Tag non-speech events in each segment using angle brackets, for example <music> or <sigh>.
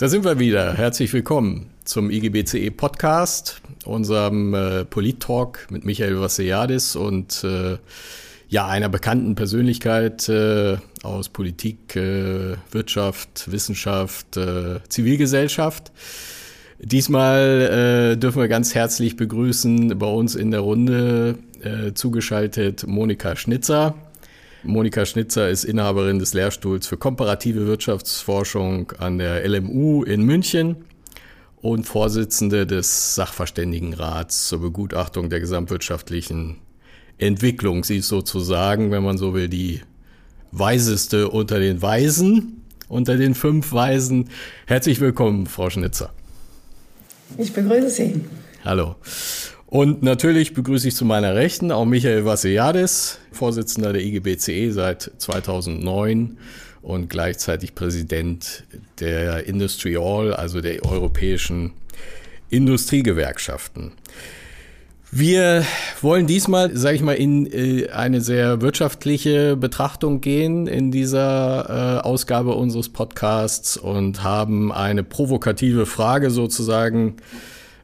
Da sind wir wieder. Herzlich willkommen zum IGBCE Podcast, unserem äh, Polit-Talk mit Michael Vassiliadis und äh, ja, einer bekannten Persönlichkeit äh, aus Politik, äh, Wirtschaft, Wissenschaft, äh, Zivilgesellschaft. Diesmal äh, dürfen wir ganz herzlich begrüßen bei uns in der Runde äh, zugeschaltet Monika Schnitzer. Monika Schnitzer ist Inhaberin des Lehrstuhls für komparative Wirtschaftsforschung an der LMU in München und Vorsitzende des Sachverständigenrats zur Begutachtung der gesamtwirtschaftlichen Entwicklung. Sie ist sozusagen, wenn man so will, die weiseste unter den Weisen, unter den fünf Weisen. Herzlich willkommen, Frau Schnitzer. Ich begrüße Sie. Hallo. Und natürlich begrüße ich zu meiner Rechten auch Michael Vassiliadis, Vorsitzender der IGBCE seit 2009 und gleichzeitig Präsident der Industry All, also der europäischen Industriegewerkschaften. Wir wollen diesmal, sage ich mal, in äh, eine sehr wirtschaftliche Betrachtung gehen in dieser äh, Ausgabe unseres Podcasts und haben eine provokative Frage sozusagen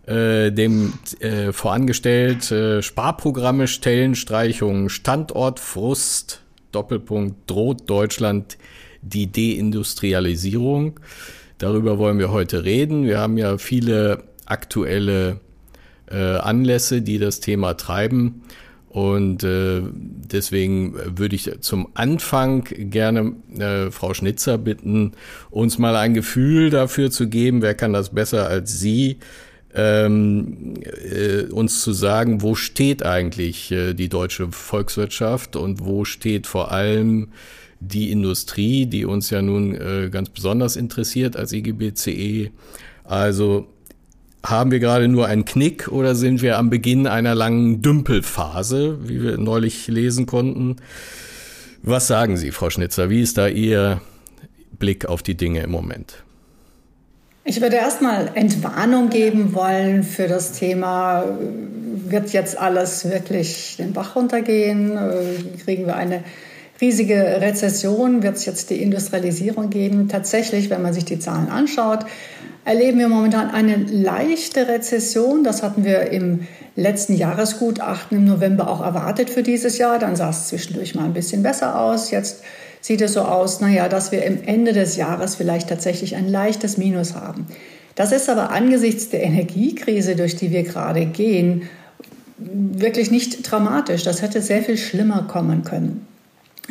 äh, dem äh, vorangestellt. Äh, Sparprogramme, Stellenstreichungen, Standortfrust, Doppelpunkt, droht Deutschland die Deindustrialisierung. Darüber wollen wir heute reden. Wir haben ja viele aktuelle äh, Anlässe, die das Thema treiben. Und äh, deswegen würde ich zum Anfang gerne äh, Frau Schnitzer bitten, uns mal ein Gefühl dafür zu geben, wer kann das besser als Sie, ähm, äh, uns zu sagen, wo steht eigentlich äh, die deutsche Volkswirtschaft und wo steht vor allem die Industrie, die uns ja nun äh, ganz besonders interessiert als IGBCE. Also haben wir gerade nur einen Knick oder sind wir am Beginn einer langen Dümpelphase, wie wir neulich lesen konnten? Was sagen Sie, Frau Schnitzer? Wie ist da Ihr Blick auf die Dinge im Moment? Ich würde erstmal Entwarnung geben wollen für das Thema, wird jetzt alles wirklich den Bach runtergehen? Kriegen wir eine riesige Rezession? Wird es jetzt die Industrialisierung geben? Tatsächlich, wenn man sich die Zahlen anschaut, erleben wir momentan eine leichte Rezession. Das hatten wir im letzten Jahresgutachten im November auch erwartet für dieses Jahr. Dann sah es zwischendurch mal ein bisschen besser aus. Jetzt sieht es so aus, naja, dass wir im Ende des Jahres vielleicht tatsächlich ein leichtes Minus haben. Das ist aber angesichts der Energiekrise, durch die wir gerade gehen, wirklich nicht dramatisch. Das hätte sehr viel schlimmer kommen können.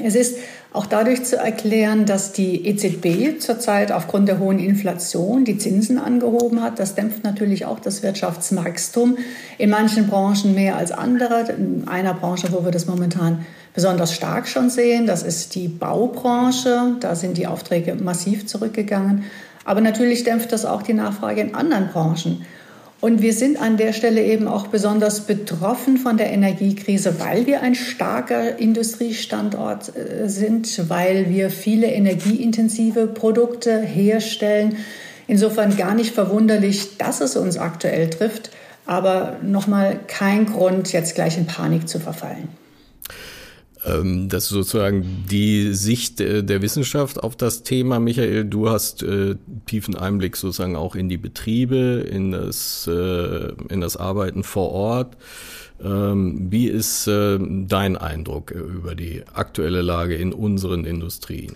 Es ist auch dadurch zu erklären, dass die EZB zurzeit aufgrund der hohen Inflation die Zinsen angehoben hat. Das dämpft natürlich auch das Wirtschaftswachstum in manchen Branchen mehr als andere. In einer Branche, wo wir das momentan besonders stark schon sehen. Das ist die Baubranche. Da sind die Aufträge massiv zurückgegangen. Aber natürlich dämpft das auch die Nachfrage in anderen Branchen. Und wir sind an der Stelle eben auch besonders betroffen von der Energiekrise, weil wir ein starker Industriestandort äh, sind, weil wir viele energieintensive Produkte herstellen. Insofern gar nicht verwunderlich, dass es uns aktuell trifft, aber nochmal kein Grund, jetzt gleich in Panik zu verfallen. Ähm, das ist sozusagen die Sicht äh, der Wissenschaft auf das Thema. Michael, du hast äh, tiefen Einblick sozusagen auch in die Betriebe, in das, äh, in das Arbeiten vor Ort. Ähm, wie ist äh, dein Eindruck über die aktuelle Lage in unseren Industrien?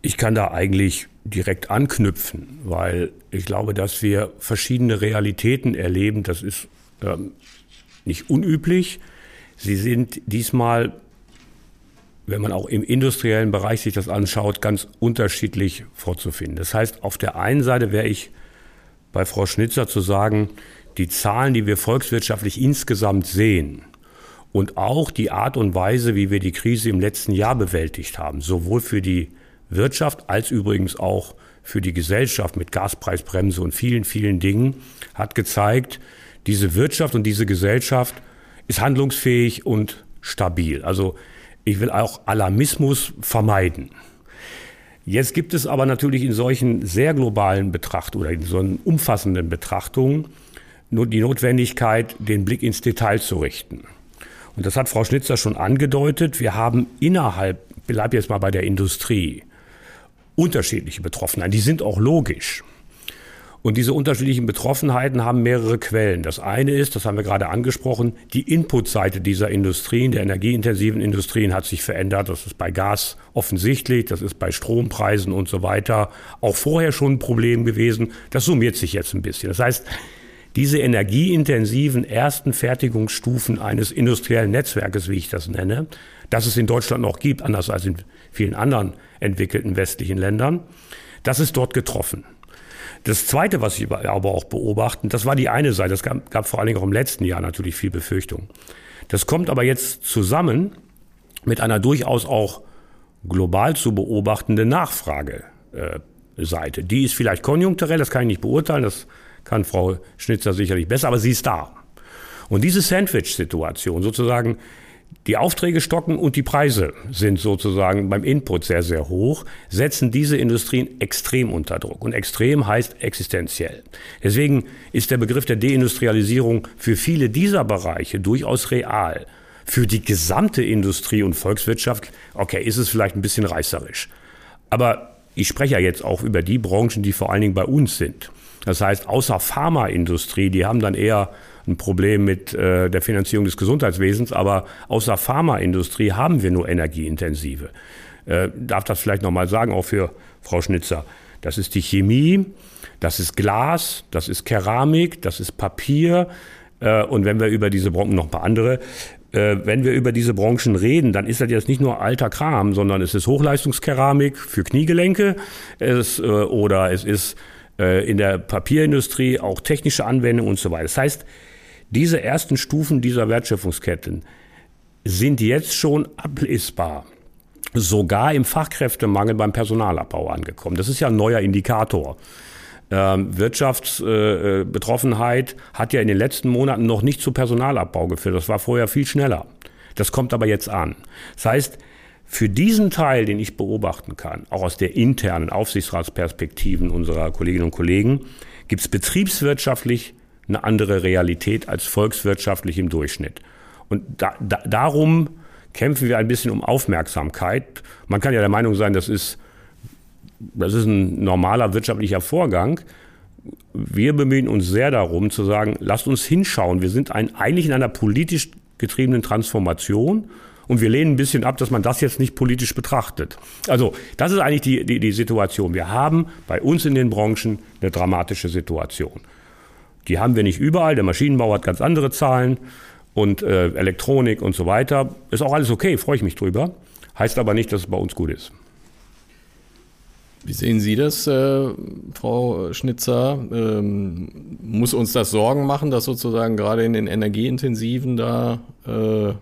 Ich kann da eigentlich direkt anknüpfen, weil ich glaube, dass wir verschiedene Realitäten erleben. Das ist ähm, nicht unüblich. Sie sind diesmal wenn man auch im industriellen Bereich sich das anschaut, ganz unterschiedlich vorzufinden. Das heißt, auf der einen Seite wäre ich bei Frau Schnitzer zu sagen, die Zahlen, die wir volkswirtschaftlich insgesamt sehen und auch die Art und Weise, wie wir die Krise im letzten Jahr bewältigt haben, sowohl für die Wirtschaft als übrigens auch für die Gesellschaft mit Gaspreisbremse und vielen, vielen Dingen, hat gezeigt, diese Wirtschaft und diese Gesellschaft ist handlungsfähig und stabil. Also ich will auch Alarmismus vermeiden. Jetzt gibt es aber natürlich in solchen sehr globalen Betrachtungen oder in so umfassenden Betrachtungen nur die Notwendigkeit, den Blick ins Detail zu richten. Und das hat Frau Schnitzer schon angedeutet. Wir haben innerhalb, ich bleibe jetzt mal bei der Industrie, unterschiedliche Betroffenheit. Die sind auch logisch. Und diese unterschiedlichen Betroffenheiten haben mehrere Quellen. Das eine ist, das haben wir gerade angesprochen, die Inputseite dieser Industrien, der energieintensiven Industrien hat sich verändert. Das ist bei Gas offensichtlich, das ist bei Strompreisen und so weiter auch vorher schon ein Problem gewesen. Das summiert sich jetzt ein bisschen. Das heißt, diese energieintensiven ersten Fertigungsstufen eines industriellen Netzwerkes, wie ich das nenne, das es in Deutschland noch gibt, anders als in vielen anderen entwickelten westlichen Ländern, das ist dort getroffen. Das Zweite, was ich aber auch beobachten, das war die eine Seite, das gab, gab vor allen Dingen auch im letzten Jahr natürlich viel Befürchtung. Das kommt aber jetzt zusammen mit einer durchaus auch global zu beobachtende Nachfrageseite. Äh, die ist vielleicht konjunkturell, das kann ich nicht beurteilen, das kann Frau Schnitzer sicherlich besser, aber sie ist da. Und diese Sandwich-Situation, sozusagen die Aufträge stocken und die Preise sind sozusagen beim Input sehr, sehr hoch, setzen diese Industrien extrem unter Druck. Und extrem heißt existenziell. Deswegen ist der Begriff der Deindustrialisierung für viele dieser Bereiche durchaus real. Für die gesamte Industrie und Volkswirtschaft, okay, ist es vielleicht ein bisschen reißerisch. Aber ich spreche ja jetzt auch über die Branchen, die vor allen Dingen bei uns sind. Das heißt, außer Pharmaindustrie, die haben dann eher ein Problem mit äh, der Finanzierung des Gesundheitswesens, aber außer Pharmaindustrie haben wir nur energieintensive. Äh, darf das vielleicht nochmal sagen, auch für Frau Schnitzer. Das ist die Chemie, das ist Glas, das ist Keramik, das ist Papier. Äh, und wenn wir über diese Branchen, noch ein paar andere, äh, wenn wir über diese Branchen reden, dann ist das jetzt nicht nur alter Kram, sondern es ist Hochleistungskeramik für Kniegelenke es, oder es ist in der Papierindustrie auch technische Anwendungen und so weiter. Das heißt, diese ersten Stufen dieser Wertschöpfungsketten sind jetzt schon ablesbar sogar im Fachkräftemangel beim Personalabbau angekommen. Das ist ja ein neuer Indikator. Ähm, Wirtschaftsbetroffenheit äh, hat ja in den letzten Monaten noch nicht zu Personalabbau geführt. Das war vorher viel schneller. Das kommt aber jetzt an. Das heißt, für diesen Teil, den ich beobachten kann, auch aus der internen Aufsichtsratsperspektiven unserer Kolleginnen und Kollegen, gibt es betriebswirtschaftlich eine andere Realität als volkswirtschaftlich im Durchschnitt. Und da, da, darum kämpfen wir ein bisschen um Aufmerksamkeit. Man kann ja der Meinung sein, das ist, das ist ein normaler wirtschaftlicher Vorgang. Wir bemühen uns sehr darum zu sagen, lasst uns hinschauen. Wir sind ein, eigentlich in einer politisch getriebenen Transformation und wir lehnen ein bisschen ab, dass man das jetzt nicht politisch betrachtet. Also das ist eigentlich die, die, die Situation. Wir haben bei uns in den Branchen eine dramatische Situation. Die haben wir nicht überall. Der Maschinenbau hat ganz andere Zahlen und äh, Elektronik und so weiter. Ist auch alles okay, freue ich mich drüber. Heißt aber nicht, dass es bei uns gut ist. Wie sehen Sie das, äh, Frau Schnitzer? Ähm, muss uns das Sorgen machen, dass sozusagen gerade in den energieintensiven da äh,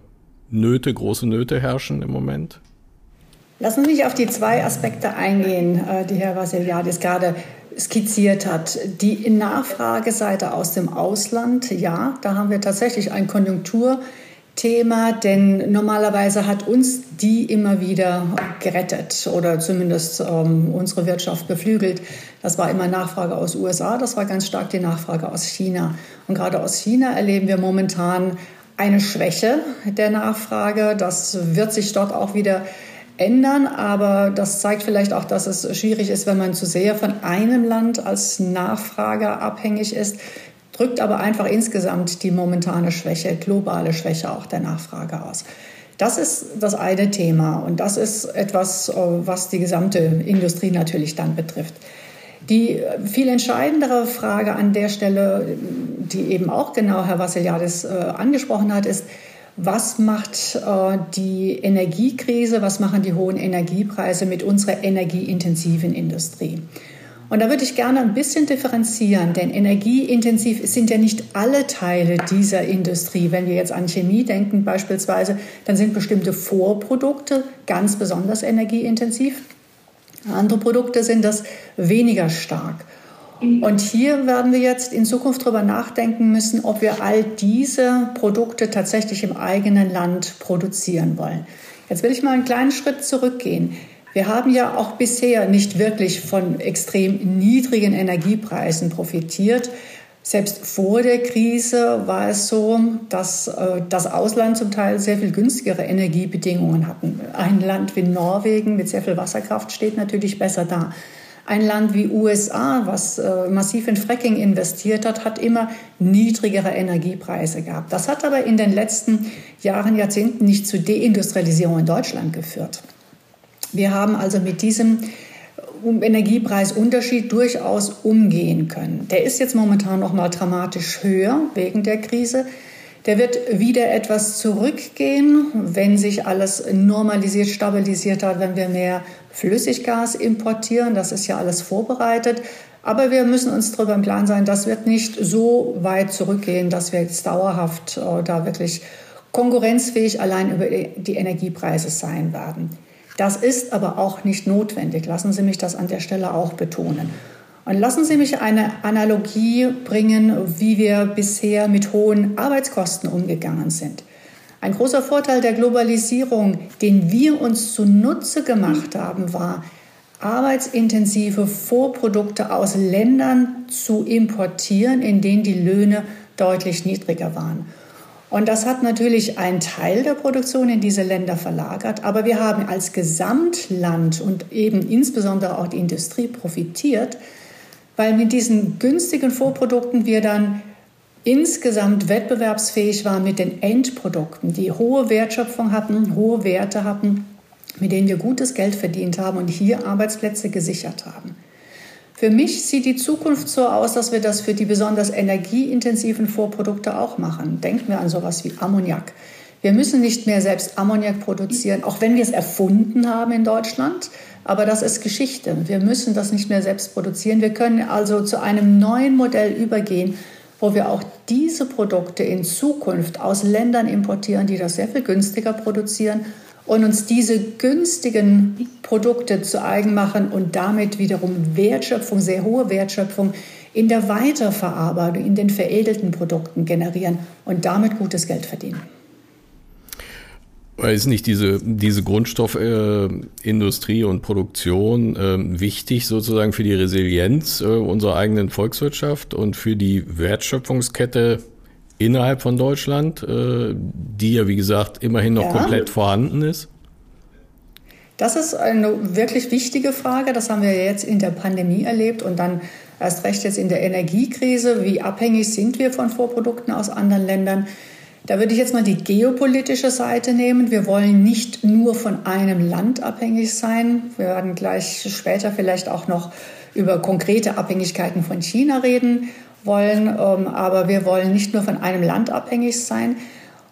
Nöte, große Nöte herrschen im Moment? Lassen Sie mich auf die zwei Aspekte eingehen, äh, die Herr Vassiliadis gerade skizziert hat. Die Nachfrageseite aus dem Ausland, ja, da haben wir tatsächlich ein Konjunkturthema, denn normalerweise hat uns die immer wieder gerettet oder zumindest ähm, unsere Wirtschaft beflügelt. Das war immer Nachfrage aus USA, das war ganz stark die Nachfrage aus China. Und gerade aus China erleben wir momentan eine Schwäche der Nachfrage. Das wird sich dort auch wieder ändern, aber das zeigt vielleicht auch, dass es schwierig ist, wenn man zu sehr von einem Land als Nachfrager abhängig ist, drückt aber einfach insgesamt die momentane Schwäche, globale Schwäche auch der Nachfrage aus. Das ist das eine Thema und das ist etwas, was die gesamte Industrie natürlich dann betrifft. Die viel entscheidendere Frage an der Stelle, die eben auch genau Herr Vassiliadis äh, angesprochen hat, ist, was macht äh, die Energiekrise, was machen die hohen Energiepreise mit unserer energieintensiven Industrie? Und da würde ich gerne ein bisschen differenzieren, denn energieintensiv sind ja nicht alle Teile dieser Industrie. Wenn wir jetzt an Chemie denken beispielsweise, dann sind bestimmte Vorprodukte ganz besonders energieintensiv. Andere Produkte sind das weniger stark. Und hier werden wir jetzt in Zukunft darüber nachdenken müssen, ob wir all diese Produkte tatsächlich im eigenen Land produzieren wollen. Jetzt will ich mal einen kleinen Schritt zurückgehen. Wir haben ja auch bisher nicht wirklich von extrem niedrigen Energiepreisen profitiert. Selbst vor der Krise war es so, dass äh, das Ausland zum Teil sehr viel günstigere Energiebedingungen hatten. Ein Land wie Norwegen mit sehr viel Wasserkraft steht natürlich besser da. Ein Land wie USA, was äh, massiv in Fracking investiert hat, hat immer niedrigere Energiepreise gehabt. Das hat aber in den letzten Jahren, Jahrzehnten nicht zu Deindustrialisierung in Deutschland geführt. Wir haben also mit diesem Energiepreisunterschied durchaus umgehen können. Der ist jetzt momentan noch mal dramatisch höher wegen der Krise. Der wird wieder etwas zurückgehen, wenn sich alles normalisiert, stabilisiert hat, wenn wir mehr Flüssiggas importieren. Das ist ja alles vorbereitet. Aber wir müssen uns darüber im Klaren sein, das wird nicht so weit zurückgehen, dass wir jetzt dauerhaft äh, da wirklich konkurrenzfähig allein über die Energiepreise sein werden. Das ist aber auch nicht notwendig. Lassen Sie mich das an der Stelle auch betonen. Und lassen Sie mich eine Analogie bringen, wie wir bisher mit hohen Arbeitskosten umgegangen sind. Ein großer Vorteil der Globalisierung, den wir uns zunutze gemacht haben, war, arbeitsintensive Vorprodukte aus Ländern zu importieren, in denen die Löhne deutlich niedriger waren. Und das hat natürlich einen Teil der Produktion in diese Länder verlagert, aber wir haben als Gesamtland und eben insbesondere auch die Industrie profitiert, weil mit diesen günstigen Vorprodukten wir dann insgesamt wettbewerbsfähig waren mit den Endprodukten, die hohe Wertschöpfung hatten, hohe Werte hatten, mit denen wir gutes Geld verdient haben und hier Arbeitsplätze gesichert haben. Für mich sieht die Zukunft so aus, dass wir das für die besonders energieintensiven Vorprodukte auch machen. Denken wir an sowas wie Ammoniak. Wir müssen nicht mehr selbst Ammoniak produzieren, auch wenn wir es erfunden haben in Deutschland. Aber das ist Geschichte. Wir müssen das nicht mehr selbst produzieren. Wir können also zu einem neuen Modell übergehen, wo wir auch diese Produkte in Zukunft aus Ländern importieren, die das sehr viel günstiger produzieren und uns diese günstigen Produkte zu eigen machen und damit wiederum Wertschöpfung, sehr hohe Wertschöpfung in der Weiterverarbeitung, in den veredelten Produkten generieren und damit gutes Geld verdienen. Ist nicht diese, diese Grundstoffindustrie äh, und Produktion äh, wichtig sozusagen für die Resilienz äh, unserer eigenen Volkswirtschaft und für die Wertschöpfungskette innerhalb von Deutschland, äh, die ja wie gesagt immerhin noch ja. komplett vorhanden ist? Das ist eine wirklich wichtige Frage. Das haben wir jetzt in der Pandemie erlebt und dann erst recht jetzt in der Energiekrise. Wie abhängig sind wir von Vorprodukten aus anderen Ländern? Da würde ich jetzt mal die geopolitische Seite nehmen. Wir wollen nicht nur von einem Land abhängig sein. Wir werden gleich später vielleicht auch noch über konkrete Abhängigkeiten von China reden wollen. Ähm, aber wir wollen nicht nur von einem Land abhängig sein.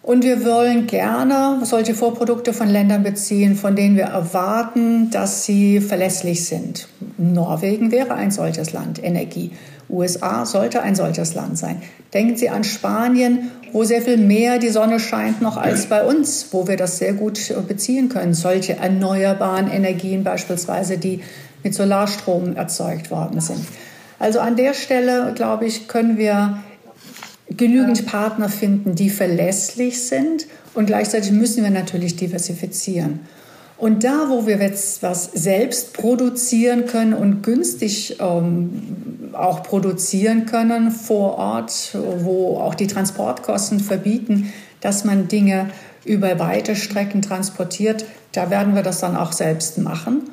Und wir wollen gerne solche Vorprodukte von Ländern beziehen, von denen wir erwarten, dass sie verlässlich sind. Norwegen wäre ein solches Land, Energie. USA sollte ein solches Land sein. Denken Sie an Spanien, wo sehr viel mehr die Sonne scheint noch als bei uns, wo wir das sehr gut beziehen können. Solche erneuerbaren Energien beispielsweise, die mit Solarstrom erzeugt worden sind. Also an der Stelle, glaube ich, können wir genügend Partner finden, die verlässlich sind und gleichzeitig müssen wir natürlich diversifizieren. Und da, wo wir jetzt was selbst produzieren können und günstig ähm, auch produzieren können vor Ort, wo auch die Transportkosten verbieten, dass man Dinge über weite Strecken transportiert, da werden wir das dann auch selbst machen.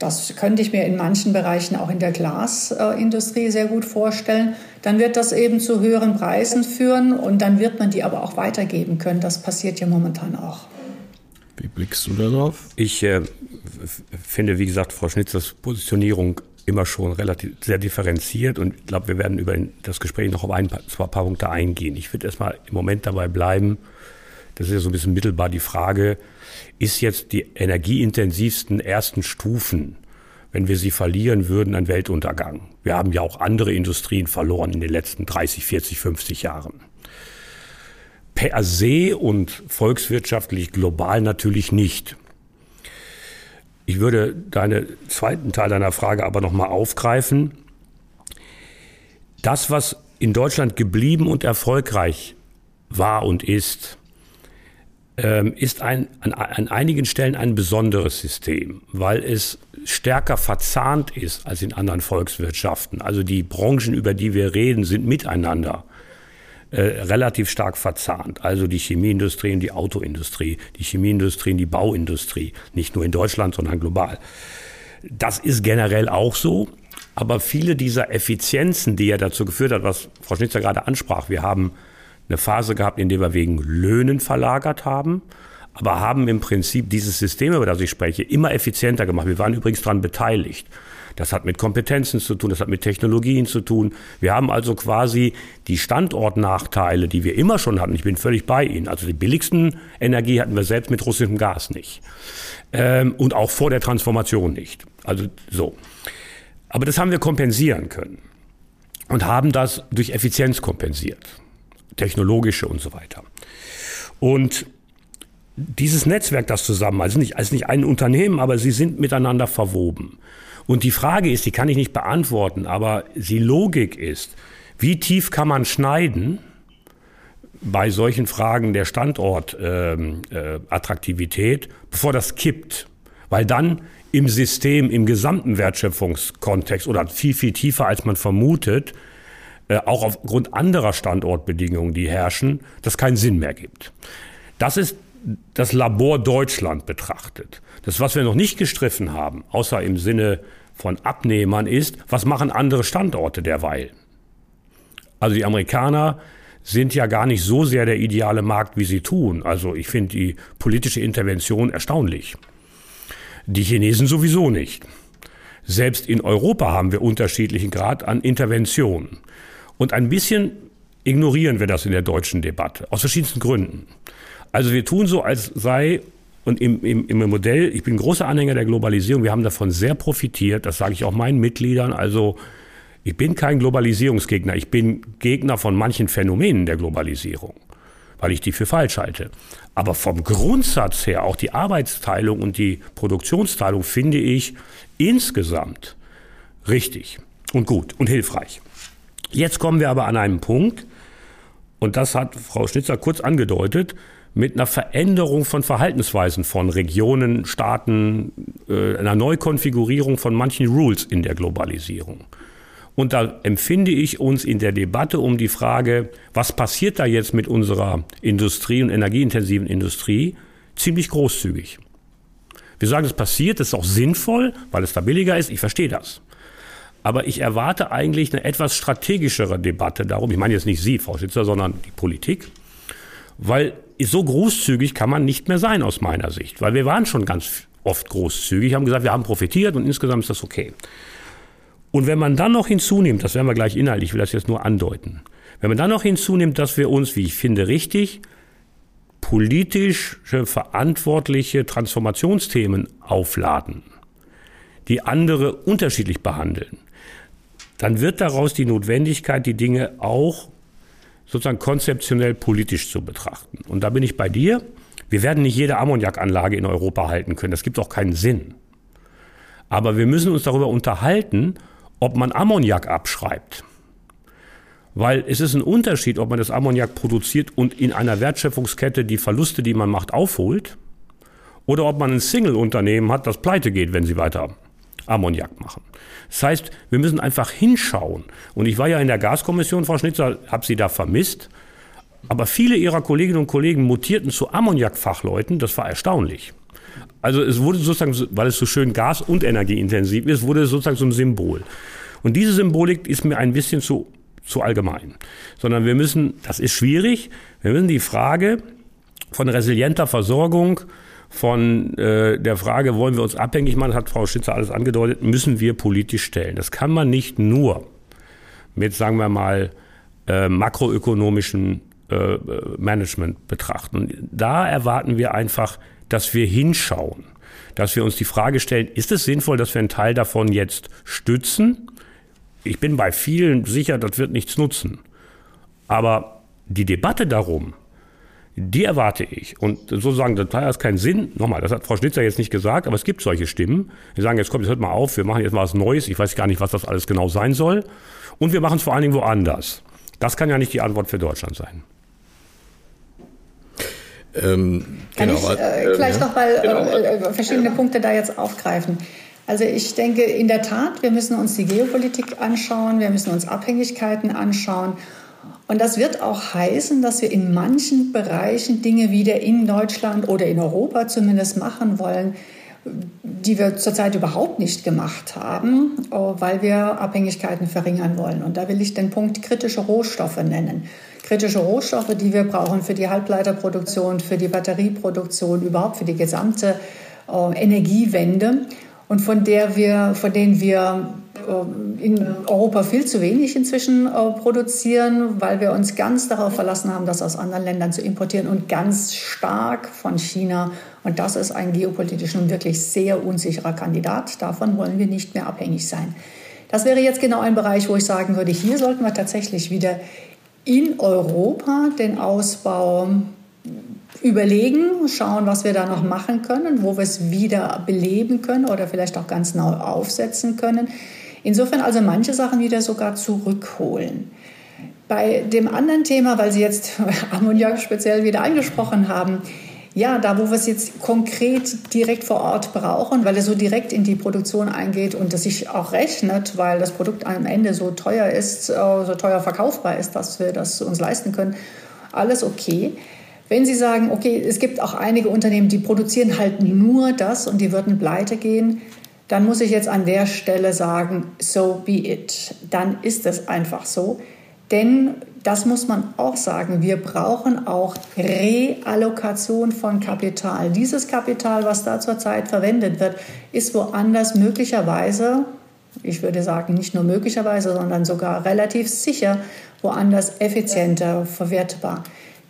Das könnte ich mir in manchen Bereichen auch in der Glasindustrie sehr gut vorstellen. Dann wird das eben zu höheren Preisen führen und dann wird man die aber auch weitergeben können. Das passiert ja momentan auch. Wie blickst du darauf? Ich äh, finde, wie gesagt, Frau Schnitzers Positionierung immer schon relativ sehr differenziert und ich glaube, wir werden über das Gespräch noch auf ein paar, zwei paar Punkte eingehen. Ich würde erstmal im Moment dabei bleiben, das ist ja so ein bisschen mittelbar die Frage, ist jetzt die energieintensivsten ersten Stufen, wenn wir sie verlieren würden, ein Weltuntergang? Wir haben ja auch andere Industrien verloren in den letzten 30, 40, 50 Jahren per se und volkswirtschaftlich global natürlich nicht. Ich würde deinen zweiten Teil deiner Frage aber nochmal aufgreifen. Das, was in Deutschland geblieben und erfolgreich war und ist, ähm, ist ein, an, an einigen Stellen ein besonderes System, weil es stärker verzahnt ist als in anderen Volkswirtschaften. Also die Branchen, über die wir reden, sind miteinander äh, relativ stark verzahnt. Also die Chemieindustrie und die Autoindustrie, die Chemieindustrie und die Bauindustrie, nicht nur in Deutschland, sondern global. Das ist generell auch so. Aber viele dieser Effizienzen, die ja dazu geführt hat, was Frau Schnitzer gerade ansprach, wir haben eine Phase gehabt, in der wir wegen Löhnen verlagert haben, aber haben im Prinzip dieses System, über das ich spreche, immer effizienter gemacht. Wir waren übrigens daran beteiligt. Das hat mit Kompetenzen zu tun, das hat mit Technologien zu tun. Wir haben also quasi die Standortnachteile, die wir immer schon hatten. Ich bin völlig bei Ihnen. Also die billigsten Energie hatten wir selbst mit russischem Gas nicht. Ähm, und auch vor der Transformation nicht. Also so. Aber das haben wir kompensieren können. Und haben das durch Effizienz kompensiert. Technologische und so weiter. Und dieses Netzwerk, das zusammen, also nicht, also nicht ein Unternehmen, aber sie sind miteinander verwoben. Und die Frage ist, die kann ich nicht beantworten, aber die Logik ist, wie tief kann man schneiden bei solchen Fragen der Standortattraktivität, ähm, äh, bevor das kippt? Weil dann im System, im gesamten Wertschöpfungskontext oder viel, viel tiefer als man vermutet, äh, auch aufgrund anderer Standortbedingungen, die herrschen, das keinen Sinn mehr gibt. Das ist das Labor Deutschland betrachtet. Das, was wir noch nicht gestriffen haben, außer im Sinne von Abnehmern, ist, was machen andere Standorte derweil? Also die Amerikaner sind ja gar nicht so sehr der ideale Markt, wie sie tun. Also ich finde die politische Intervention erstaunlich. Die Chinesen sowieso nicht. Selbst in Europa haben wir unterschiedlichen Grad an Intervention. Und ein bisschen ignorieren wir das in der deutschen Debatte, aus verschiedensten Gründen. Also wir tun so, als sei, und im, im, im Modell, ich bin großer Anhänger der Globalisierung, wir haben davon sehr profitiert, das sage ich auch meinen Mitgliedern, also ich bin kein Globalisierungsgegner, ich bin Gegner von manchen Phänomenen der Globalisierung, weil ich die für falsch halte. Aber vom Grundsatz her, auch die Arbeitsteilung und die Produktionsteilung finde ich insgesamt richtig und gut und hilfreich. Jetzt kommen wir aber an einen Punkt, und das hat Frau Schnitzer kurz angedeutet, mit einer Veränderung von Verhaltensweisen von Regionen, Staaten, äh, einer Neukonfigurierung von manchen Rules in der Globalisierung. Und da empfinde ich uns in der Debatte um die Frage, was passiert da jetzt mit unserer Industrie und energieintensiven Industrie, ziemlich großzügig. Wir sagen, es passiert, das ist auch sinnvoll, weil es da billiger ist, ich verstehe das. Aber ich erwarte eigentlich eine etwas strategischere Debatte darum. Ich meine jetzt nicht Sie, Frau Schitzer, sondern die Politik. Weil so großzügig kann man nicht mehr sein aus meiner Sicht, weil wir waren schon ganz oft großzügig, haben gesagt, wir haben profitiert und insgesamt ist das okay. Und wenn man dann noch hinzunimmt, das werden wir gleich inhaltlich, ich will das jetzt nur andeuten, wenn man dann noch hinzunimmt, dass wir uns, wie ich finde, richtig politische, verantwortliche Transformationsthemen aufladen, die andere unterschiedlich behandeln, dann wird daraus die Notwendigkeit, die Dinge auch sozusagen konzeptionell politisch zu betrachten. Und da bin ich bei dir. Wir werden nicht jede Ammoniakanlage in Europa halten können. Das gibt auch keinen Sinn. Aber wir müssen uns darüber unterhalten, ob man Ammoniak abschreibt. Weil es ist ein Unterschied, ob man das Ammoniak produziert und in einer Wertschöpfungskette die Verluste, die man macht, aufholt, oder ob man ein Single-Unternehmen hat, das pleite geht, wenn sie weiter Ammoniak machen. Das heißt, wir müssen einfach hinschauen. Und ich war ja in der Gaskommission, Frau Schnitzer, habe Sie da vermisst. Aber viele Ihrer Kolleginnen und Kollegen mutierten zu Ammoniakfachleuten. Das war erstaunlich. Also es wurde sozusagen, weil es so schön gas- und energieintensiv ist, wurde es sozusagen zum Symbol. Und diese Symbolik ist mir ein bisschen zu, zu allgemein. Sondern wir müssen, das ist schwierig, wir müssen die Frage von resilienter Versorgung von äh, der Frage, wollen wir uns abhängig machen, hat Frau Schitzer alles angedeutet, müssen wir politisch stellen. Das kann man nicht nur mit, sagen wir mal, äh, makroökonomischem äh, Management betrachten. Da erwarten wir einfach, dass wir hinschauen, dass wir uns die Frage stellen, ist es sinnvoll, dass wir einen Teil davon jetzt stützen? Ich bin bei vielen sicher, das wird nichts nutzen. Aber die Debatte darum, die erwarte ich. Und sozusagen, das hat keinen Sinn. Nochmal, das hat Frau Schnitzer jetzt nicht gesagt, aber es gibt solche Stimmen. Die sagen, jetzt kommt, jetzt hört mal auf, wir machen jetzt mal was Neues. Ich weiß gar nicht, was das alles genau sein soll. Und wir machen es vor allen Dingen woanders. Das kann ja nicht die Antwort für Deutschland sein. Ähm, kann genau. ich äh, gleich ja. noch mal genau. äh, verschiedene Punkte da jetzt aufgreifen. Also ich denke in der Tat, wir müssen uns die Geopolitik anschauen, wir müssen uns Abhängigkeiten anschauen und das wird auch heißen, dass wir in manchen Bereichen Dinge wieder in Deutschland oder in Europa zumindest machen wollen, die wir zurzeit überhaupt nicht gemacht haben, äh, weil wir Abhängigkeiten verringern wollen. Und da will ich den Punkt kritische Rohstoffe nennen. Kritische Rohstoffe, die wir brauchen für die Halbleiterproduktion, für die Batterieproduktion, überhaupt für die gesamte äh, Energiewende und von der wir, von denen wir äh, in Europa viel zu wenig inzwischen produzieren, weil wir uns ganz darauf verlassen haben, das aus anderen Ländern zu importieren und ganz stark von China und das ist ein geopolitisch nun wirklich sehr unsicherer Kandidat. Davon wollen wir nicht mehr abhängig sein. Das wäre jetzt genau ein Bereich, wo ich sagen würde, hier sollten wir tatsächlich wieder in Europa den Ausbau überlegen, schauen, was wir da noch machen können, wo wir es wieder beleben können oder vielleicht auch ganz neu aufsetzen können. Insofern also manche Sachen wieder sogar zurückholen. Bei dem anderen Thema, weil Sie jetzt <laughs> Ammoniak speziell wieder angesprochen haben, ja, da wo wir es jetzt konkret direkt vor Ort brauchen, weil es so direkt in die Produktion eingeht und es sich auch rechnet, weil das Produkt am Ende so teuer ist, äh, so teuer verkaufbar ist, dass wir das uns leisten können, alles okay. Wenn Sie sagen, okay, es gibt auch einige Unternehmen, die produzieren halt nur das und die würden pleite gehen, dann muss ich jetzt an der Stelle sagen, so be it. Dann ist es einfach so. Denn das muss man auch sagen, wir brauchen auch Reallokation von Kapital. Dieses Kapital, was da zurzeit verwendet wird, ist woanders möglicherweise, ich würde sagen nicht nur möglicherweise, sondern sogar relativ sicher woanders effizienter verwertbar.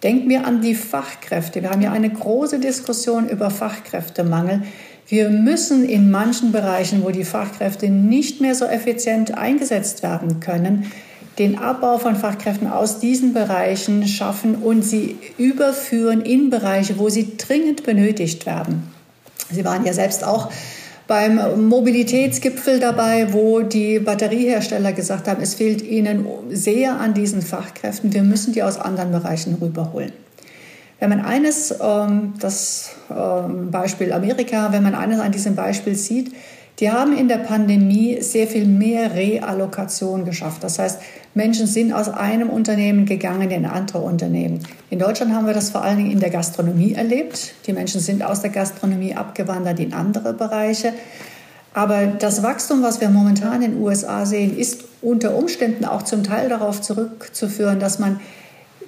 Denkt mir an die Fachkräfte. Wir haben ja eine große Diskussion über Fachkräftemangel. Wir müssen in manchen Bereichen, wo die Fachkräfte nicht mehr so effizient eingesetzt werden können, den Abbau von Fachkräften aus diesen Bereichen schaffen und sie überführen in Bereiche, wo sie dringend benötigt werden. Sie waren ja selbst auch beim Mobilitätsgipfel dabei, wo die Batteriehersteller gesagt haben, es fehlt ihnen sehr an diesen Fachkräften. Wir müssen die aus anderen Bereichen rüberholen. Wenn man eines, ähm, das ähm, Beispiel Amerika, wenn man eines an diesem Beispiel sieht, die haben in der Pandemie sehr viel mehr Reallokation geschafft. Das heißt, Menschen sind aus einem Unternehmen gegangen in andere Unternehmen. In Deutschland haben wir das vor allen Dingen in der Gastronomie erlebt. Die Menschen sind aus der Gastronomie abgewandert in andere Bereiche. Aber das Wachstum, was wir momentan in den USA sehen, ist unter Umständen auch zum Teil darauf zurückzuführen, dass man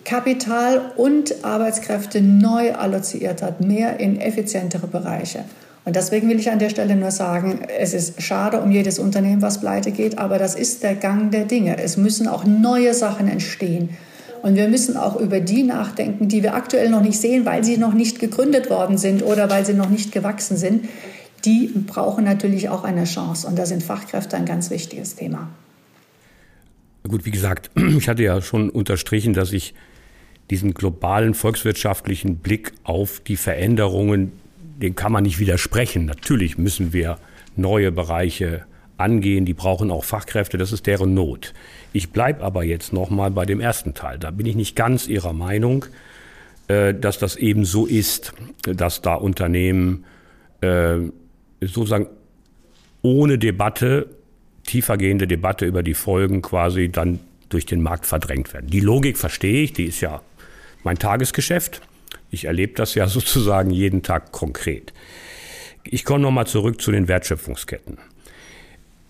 Kapital und Arbeitskräfte neu alloziert hat, mehr in effizientere Bereiche. Und deswegen will ich an der Stelle nur sagen, es ist schade um jedes Unternehmen, was pleite geht, aber das ist der Gang der Dinge. Es müssen auch neue Sachen entstehen. Und wir müssen auch über die nachdenken, die wir aktuell noch nicht sehen, weil sie noch nicht gegründet worden sind oder weil sie noch nicht gewachsen sind. Die brauchen natürlich auch eine Chance. Und da sind Fachkräfte ein ganz wichtiges Thema. Gut, wie gesagt, <clears throat> ich hatte ja schon unterstrichen, dass ich diesen globalen volkswirtschaftlichen Blick auf die Veränderungen dem kann man nicht widersprechen. Natürlich müssen wir neue Bereiche angehen, die brauchen auch Fachkräfte, das ist deren Not. Ich bleibe aber jetzt nochmal bei dem ersten Teil. Da bin ich nicht ganz Ihrer Meinung, äh, dass das eben so ist, dass da Unternehmen äh, sozusagen ohne Debatte, tiefergehende Debatte über die Folgen quasi dann durch den Markt verdrängt werden. Die Logik verstehe ich, die ist ja mein Tagesgeschäft. Ich erlebe das ja <laughs> sozusagen jeden Tag konkret. Ich komme nochmal zurück zu den Wertschöpfungsketten.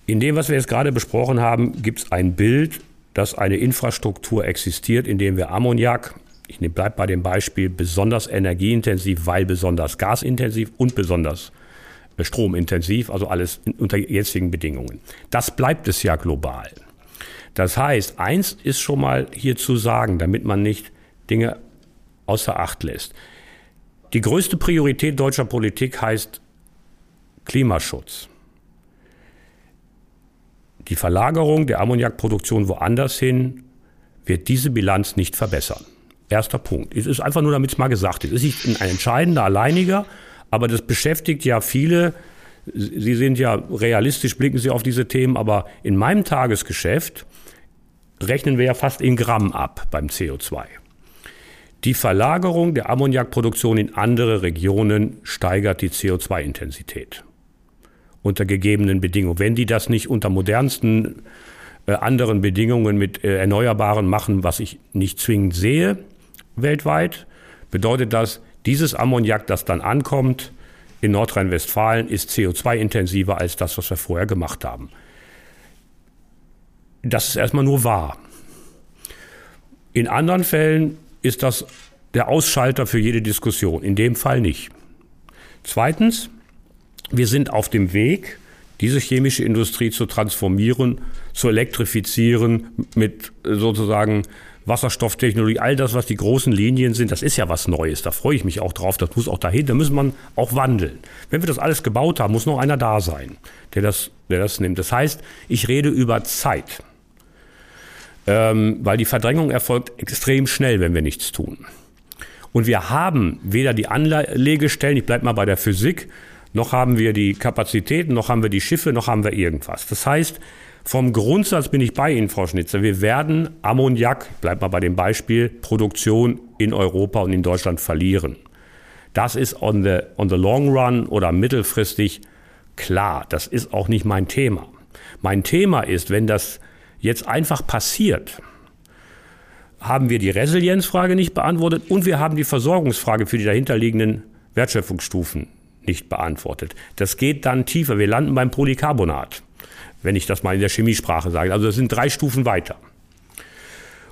In dem, was wir jetzt gerade besprochen haben, gibt es ein Bild, dass eine Infrastruktur existiert, in dem wir Ammoniak, ich bleibe bei dem Beispiel, besonders energieintensiv, weil besonders gasintensiv und besonders äh, stromintensiv, also alles unter jetzigen Bedingungen. Das bleibt es ja global. Das heißt, eins ist schon mal hier zu sagen, damit man nicht Dinge außer Acht lässt. Die größte Priorität deutscher Politik heißt Klimaschutz. Die Verlagerung der Ammoniakproduktion woanders hin wird diese Bilanz nicht verbessern. Erster Punkt. Es ist einfach nur, damit es mal gesagt ist. Es ist nicht ein entscheidender, alleiniger, aber das beschäftigt ja viele. Sie sind ja realistisch, blicken Sie auf diese Themen, aber in meinem Tagesgeschäft rechnen wir ja fast in Gramm ab beim CO2. Die Verlagerung der Ammoniakproduktion in andere Regionen steigert die CO2-Intensität unter gegebenen Bedingungen. Wenn die das nicht unter modernsten äh, anderen Bedingungen mit äh, Erneuerbaren machen, was ich nicht zwingend sehe weltweit, bedeutet das, dieses Ammoniak, das dann ankommt, in Nordrhein-Westfalen ist CO2-intensiver als das, was wir vorher gemacht haben. Das ist erstmal nur wahr. In anderen Fällen ist das der Ausschalter für jede Diskussion, in dem Fall nicht. Zweitens, wir sind auf dem Weg, diese chemische Industrie zu transformieren, zu elektrifizieren, mit sozusagen Wasserstofftechnologie, all das, was die großen Linien sind, das ist ja was Neues. Da freue ich mich auch drauf. Das muss auch dahin. Da muss man auch wandeln. Wenn wir das alles gebaut haben, muss noch einer da sein, der das, der das nimmt. Das heißt, ich rede über Zeit. Ähm, weil die Verdrängung erfolgt extrem schnell, wenn wir nichts tun. Und wir haben weder die Anlegestellen, ich bleibe mal bei der Physik, noch haben wir die Kapazitäten, noch haben wir die Schiffe, noch haben wir irgendwas. Das heißt, vom Grundsatz bin ich bei Ihnen, Frau Schnitzer. Wir werden Ammoniak, bleibt mal bei dem Beispiel, Produktion in Europa und in Deutschland verlieren. Das ist on the, on the long run oder mittelfristig klar. Das ist auch nicht mein Thema. Mein Thema ist, wenn das jetzt einfach passiert, haben wir die Resilienzfrage nicht beantwortet und wir haben die Versorgungsfrage für die dahinterliegenden Wertschöpfungsstufen nicht beantwortet. Das geht dann tiefer. Wir landen beim Polycarbonat, wenn ich das mal in der Chemiesprache sage. Also das sind drei Stufen weiter.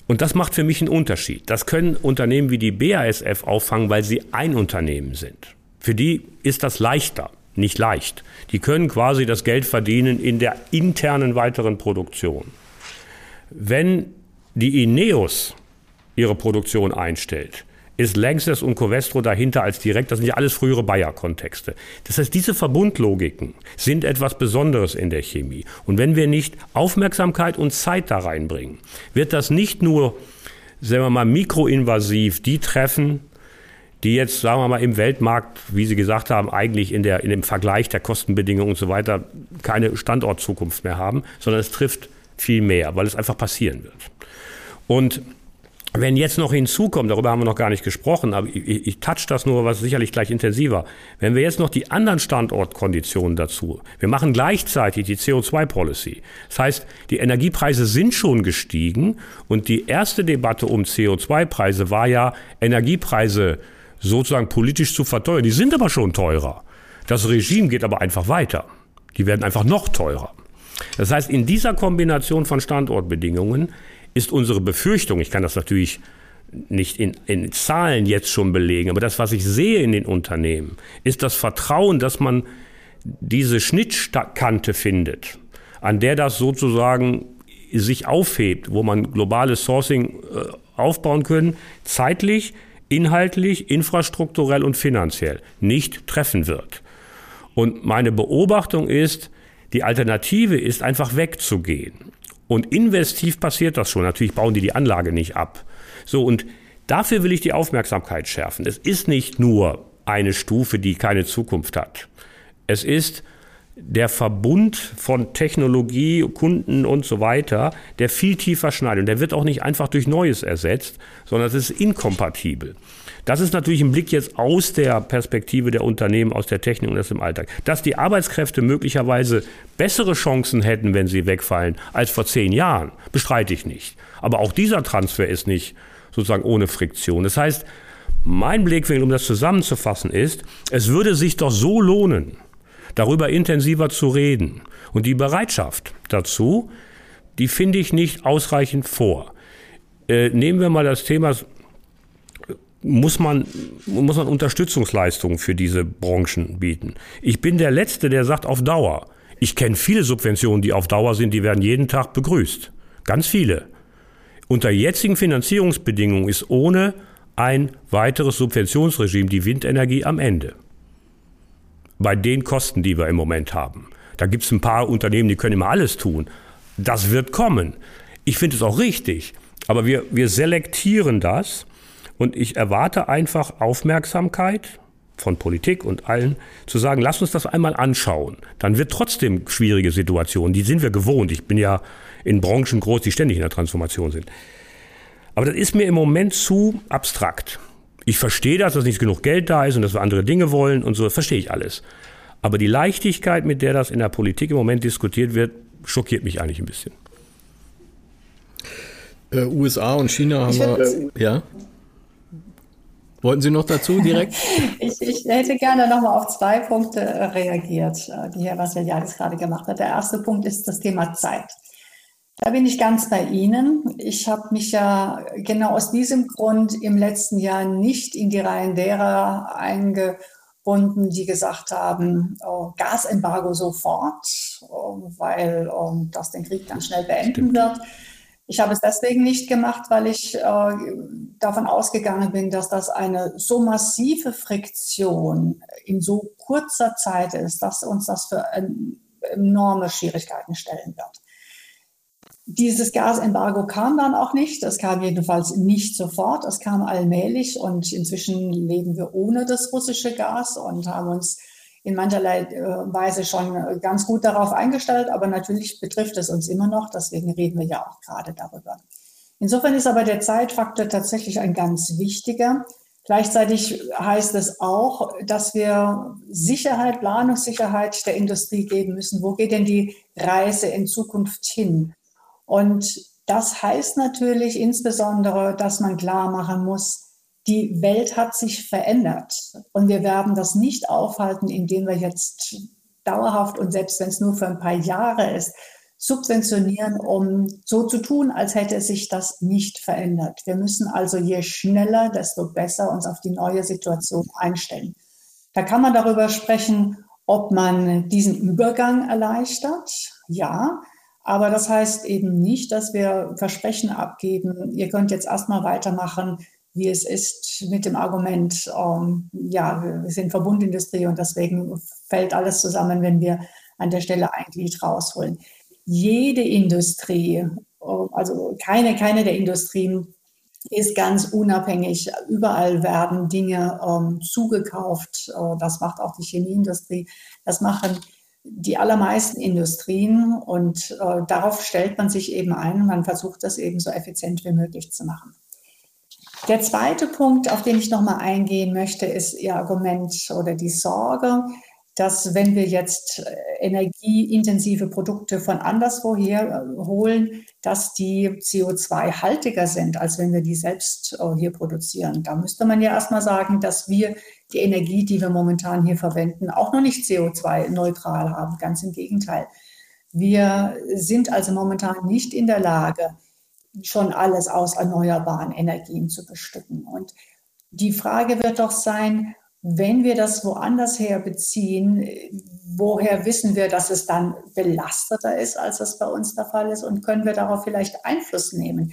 Und das macht für mich einen Unterschied. Das können Unternehmen wie die BASF auffangen, weil sie ein Unternehmen sind. Für die ist das leichter, nicht leicht. Die können quasi das Geld verdienen in der internen weiteren Produktion. Wenn die Ineos ihre Produktion einstellt, ist Lanxess und Covestro dahinter als direkt. Das sind ja alles frühere Bayer-Kontexte. Das heißt, diese Verbundlogiken sind etwas Besonderes in der Chemie. Und wenn wir nicht Aufmerksamkeit und Zeit da reinbringen, wird das nicht nur, sagen wir mal, mikroinvasiv die treffen, die jetzt, sagen wir mal, im Weltmarkt, wie Sie gesagt haben, eigentlich in, der, in dem Vergleich der Kostenbedingungen und so weiter keine Standortzukunft mehr haben, sondern es trifft viel mehr, weil es einfach passieren wird. Und wenn jetzt noch hinzukommt, darüber haben wir noch gar nicht gesprochen, aber ich, ich touch das nur, was sicherlich gleich intensiver. Wenn wir jetzt noch die anderen Standortkonditionen dazu, wir machen gleichzeitig die CO2-Policy. Das heißt, die Energiepreise sind schon gestiegen und die erste Debatte um CO2-Preise war ja, Energiepreise sozusagen politisch zu verteuern. Die sind aber schon teurer. Das Regime geht aber einfach weiter. Die werden einfach noch teurer. Das heißt, in dieser Kombination von Standortbedingungen ist unsere Befürchtung, ich kann das natürlich nicht in, in Zahlen jetzt schon belegen, aber das, was ich sehe in den Unternehmen, ist das Vertrauen, dass man diese Schnittkante findet, an der das sozusagen sich aufhebt, wo man globales Sourcing äh, aufbauen können, zeitlich, inhaltlich, infrastrukturell und finanziell nicht treffen wird. Und meine Beobachtung ist, die Alternative ist einfach wegzugehen. Und investiv passiert das schon. Natürlich bauen die die Anlage nicht ab. So, und dafür will ich die Aufmerksamkeit schärfen. Es ist nicht nur eine Stufe, die keine Zukunft hat. Es ist der Verbund von Technologie, Kunden und so weiter, der viel tiefer schneidet. Und der wird auch nicht einfach durch Neues ersetzt, sondern es ist inkompatibel. Das ist natürlich ein Blick jetzt aus der Perspektive der Unternehmen, aus der Technik und aus dem Alltag. Dass die Arbeitskräfte möglicherweise bessere Chancen hätten, wenn sie wegfallen, als vor zehn Jahren, bestreite ich nicht. Aber auch dieser Transfer ist nicht sozusagen ohne Friktion. Das heißt, mein Blickwinkel, um das zusammenzufassen, ist, es würde sich doch so lohnen, darüber intensiver zu reden. Und die Bereitschaft dazu, die finde ich nicht ausreichend vor. Äh, nehmen wir mal das Thema muss man, muss man Unterstützungsleistungen für diese Branchen bieten. Ich bin der Letzte, der sagt auf Dauer. Ich kenne viele Subventionen, die auf Dauer sind, die werden jeden Tag begrüßt. Ganz viele. Unter jetzigen Finanzierungsbedingungen ist ohne ein weiteres Subventionsregime die Windenergie am Ende. Bei den Kosten, die wir im Moment haben. Da gibt es ein paar Unternehmen, die können immer alles tun. Das wird kommen. Ich finde es auch richtig. Aber wir, wir selektieren das und ich erwarte einfach Aufmerksamkeit von Politik und allen, zu sagen, lass uns das einmal anschauen. Dann wird trotzdem schwierige Situationen, die sind wir gewohnt. Ich bin ja in Branchen groß, die ständig in der Transformation sind. Aber das ist mir im Moment zu abstrakt. Ich verstehe das, dass nicht genug Geld da ist und dass wir andere Dinge wollen und so, das verstehe ich alles. Aber die Leichtigkeit, mit der das in der Politik im Moment diskutiert wird, schockiert mich eigentlich ein bisschen. Äh, USA und China haben wir. Ja. Wollten Sie noch dazu direkt? <laughs> ich, ich, hätte gerne nochmal auf zwei Punkte äh, reagiert, äh, die Herr Vassiliadis gerade gemacht hat. Der erste Punkt ist das Thema Zeit. Da bin ich ganz bei Ihnen. Ich habe mich ja genau aus diesem Grund im letzten Jahr nicht in die Reihen derer eingebunden, die gesagt haben, oh, Gasembargo sofort, oh, weil oh, das den Krieg dann schnell beenden Stimmt. wird. Ich habe es deswegen nicht gemacht, weil ich äh, davon ausgegangen bin, dass das eine so massive Friktion in so kurzer Zeit ist, dass uns das für enorme Schwierigkeiten stellen wird. Dieses Gasembargo kam dann auch nicht. Es kam jedenfalls nicht sofort. Es kam allmählich und inzwischen leben wir ohne das russische Gas und haben uns in mancherlei äh, Weise schon ganz gut darauf eingestellt. Aber natürlich betrifft es uns immer noch. Deswegen reden wir ja auch gerade darüber. Insofern ist aber der Zeitfaktor tatsächlich ein ganz wichtiger. Gleichzeitig heißt es auch, dass wir Sicherheit, Planungssicherheit der Industrie geben müssen. Wo geht denn die Reise in Zukunft hin? Und das heißt natürlich insbesondere, dass man klar machen muss, die Welt hat sich verändert und wir werden das nicht aufhalten, indem wir jetzt dauerhaft und selbst wenn es nur für ein paar Jahre ist, subventionieren, um so zu tun, als hätte sich das nicht verändert. Wir müssen also je schneller, desto besser uns auf die neue Situation einstellen. Da kann man darüber sprechen, ob man diesen Übergang erleichtert. Ja, aber das heißt eben nicht, dass wir Versprechen abgeben, ihr könnt jetzt erstmal weitermachen, wie es ist mit dem Argument, ähm, ja, wir sind Verbundindustrie und deswegen fällt alles zusammen, wenn wir an der Stelle ein Glied rausholen. Jede Industrie, äh, also keine, keine der Industrien ist ganz unabhängig. Überall werden Dinge ähm, zugekauft. Äh, das macht auch die Chemieindustrie. Das machen die allermeisten Industrien und äh, darauf stellt man sich eben ein. Man versucht das eben so effizient wie möglich zu machen. Der zweite Punkt, auf den ich nochmal eingehen möchte, ist Ihr Argument oder die Sorge, dass wenn wir jetzt äh, energieintensive Produkte von anderswoher äh, holen, dass die CO2-haltiger sind, als wenn wir die selbst äh, hier produzieren. Da müsste man ja erstmal sagen, dass wir die Energie, die wir momentan hier verwenden, auch noch nicht CO2-neutral haben. Ganz im Gegenteil. Wir sind also momentan nicht in der Lage, schon alles aus erneuerbaren Energien zu bestücken. Und die Frage wird doch sein, wenn wir das woanders her beziehen, woher wissen wir, dass es dann belasteter ist, als das bei uns der Fall ist? Und können wir darauf vielleicht Einfluss nehmen?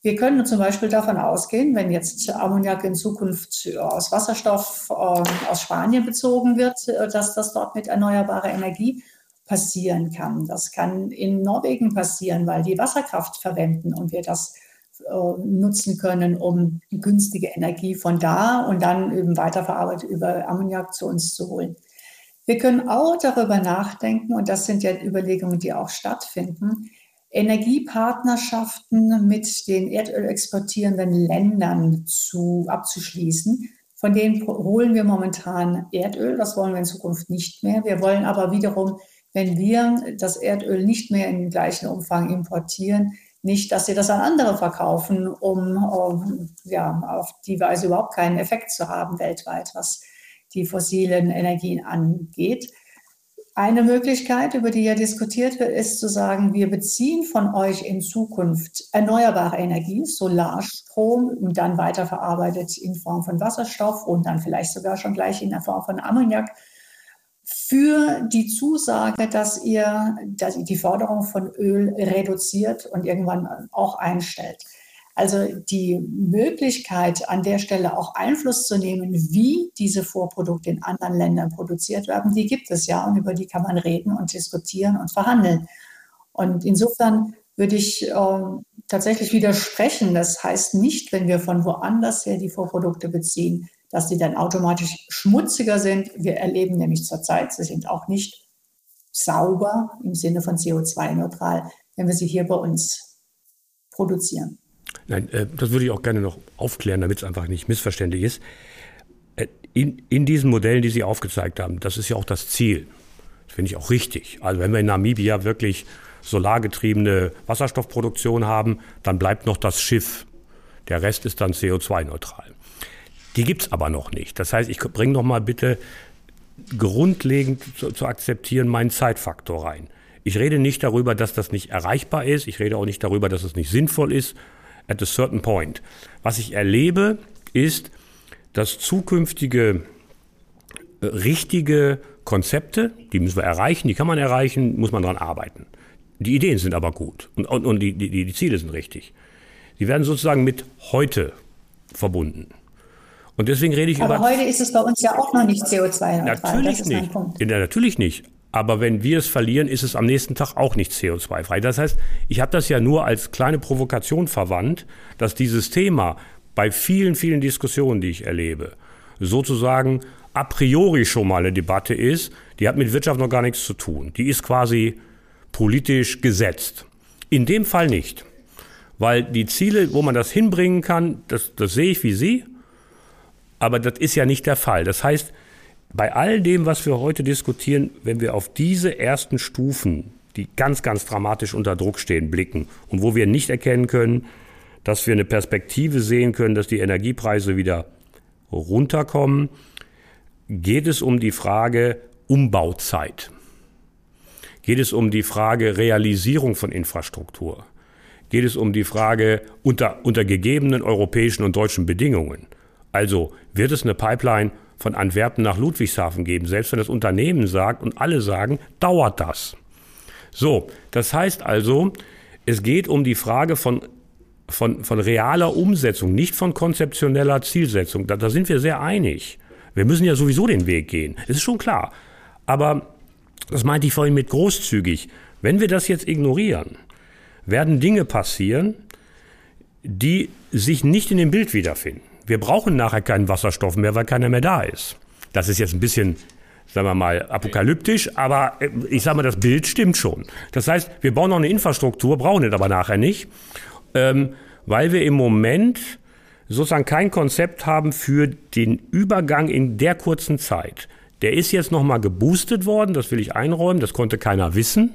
Wir können zum Beispiel davon ausgehen, wenn jetzt Ammoniak in Zukunft aus Wasserstoff äh, aus Spanien bezogen wird, äh, dass das dort mit erneuerbarer Energie passieren kann. Das kann in Norwegen passieren, weil die Wasserkraft verwenden und wir das äh, nutzen können, um günstige Energie von da und dann eben weiterverarbeitet über Ammoniak zu uns zu holen. Wir können auch darüber nachdenken, und das sind ja Überlegungen, die auch stattfinden, Energiepartnerschaften mit den Erdöl exportierenden Ländern zu, abzuschließen. Von denen holen wir momentan Erdöl, das wollen wir in Zukunft nicht mehr. Wir wollen aber wiederum, wenn wir das Erdöl nicht mehr in gleichen Umfang importieren, nicht, dass sie das an andere verkaufen, um, um ja, auf die Weise überhaupt keinen Effekt zu haben weltweit, was die fossilen Energien angeht. Eine Möglichkeit, über die ja diskutiert wird, ist zu sagen, wir beziehen von euch in Zukunft erneuerbare Energie, Solarstrom und dann weiterverarbeitet in Form von Wasserstoff und dann vielleicht sogar schon gleich in der Form von Ammoniak für die Zusage, dass ihr dass die Forderung von Öl reduziert und irgendwann auch einstellt. Also die Möglichkeit, an der Stelle auch Einfluss zu nehmen, wie diese Vorprodukte in anderen Ländern produziert werden, die gibt es ja und über die kann man reden und diskutieren und verhandeln. Und insofern würde ich äh, tatsächlich widersprechen. Das heißt nicht, wenn wir von woanders her die Vorprodukte beziehen, dass die dann automatisch schmutziger sind. Wir erleben nämlich zurzeit, sie sind auch nicht sauber im Sinne von CO2-neutral, wenn wir sie hier bei uns produzieren. Nein, äh, das würde ich auch gerne noch aufklären, damit es einfach nicht missverständlich ist. Äh, in, in diesen Modellen, die Sie aufgezeigt haben, das ist ja auch das Ziel. Das finde ich auch richtig. Also wenn wir in Namibia wirklich solargetriebene Wasserstoffproduktion haben, dann bleibt noch das Schiff. Der Rest ist dann CO2-neutral. Die gibt's aber noch nicht. Das heißt, ich bringe noch mal bitte grundlegend zu, zu akzeptieren meinen Zeitfaktor rein. Ich rede nicht darüber, dass das nicht erreichbar ist. Ich rede auch nicht darüber, dass es nicht sinnvoll ist. At a certain point. Was ich erlebe, ist, dass zukünftige äh, richtige Konzepte, die müssen wir erreichen, die kann man erreichen, muss man dran arbeiten. Die Ideen sind aber gut und, und, und die, die, die Ziele sind richtig. Sie werden sozusagen mit heute verbunden. Und deswegen rede ich aber über. Aber heute ist es bei uns ja auch noch nicht CO2-neutral. Natürlich nicht. Ja, natürlich nicht. Aber wenn wir es verlieren, ist es am nächsten Tag auch nicht CO2-frei. Das heißt, ich habe das ja nur als kleine Provokation verwandt, dass dieses Thema bei vielen, vielen Diskussionen, die ich erlebe, sozusagen a priori schon mal eine Debatte ist, die hat mit Wirtschaft noch gar nichts zu tun. Die ist quasi politisch gesetzt. In dem Fall nicht. Weil die Ziele, wo man das hinbringen kann, das, das sehe ich wie Sie. Aber das ist ja nicht der Fall. Das heißt, bei all dem, was wir heute diskutieren, wenn wir auf diese ersten Stufen, die ganz, ganz dramatisch unter Druck stehen, blicken und wo wir nicht erkennen können, dass wir eine Perspektive sehen können, dass die Energiepreise wieder runterkommen, geht es um die Frage Umbauzeit. Geht es um die Frage Realisierung von Infrastruktur. Geht es um die Frage unter, unter gegebenen europäischen und deutschen Bedingungen. Also wird es eine Pipeline von Antwerpen nach Ludwigshafen geben. Selbst wenn das Unternehmen sagt und alle sagen, dauert das. So, das heißt also, es geht um die Frage von, von, von realer Umsetzung, nicht von konzeptioneller Zielsetzung. Da, da sind wir sehr einig. Wir müssen ja sowieso den Weg gehen. Das ist schon klar. Aber das meinte ich vorhin mit großzügig. Wenn wir das jetzt ignorieren, werden Dinge passieren, die sich nicht in dem Bild wiederfinden. Wir brauchen nachher keinen Wasserstoff mehr, weil keiner mehr da ist. Das ist jetzt ein bisschen, sagen wir mal, apokalyptisch, aber äh, ich sage mal, das Bild stimmt schon. Das heißt, wir bauen noch eine Infrastruktur, brauchen es aber nachher nicht, ähm, weil wir im Moment sozusagen kein Konzept haben für den Übergang in der kurzen Zeit. Der ist jetzt nochmal geboostet worden, das will ich einräumen, das konnte keiner wissen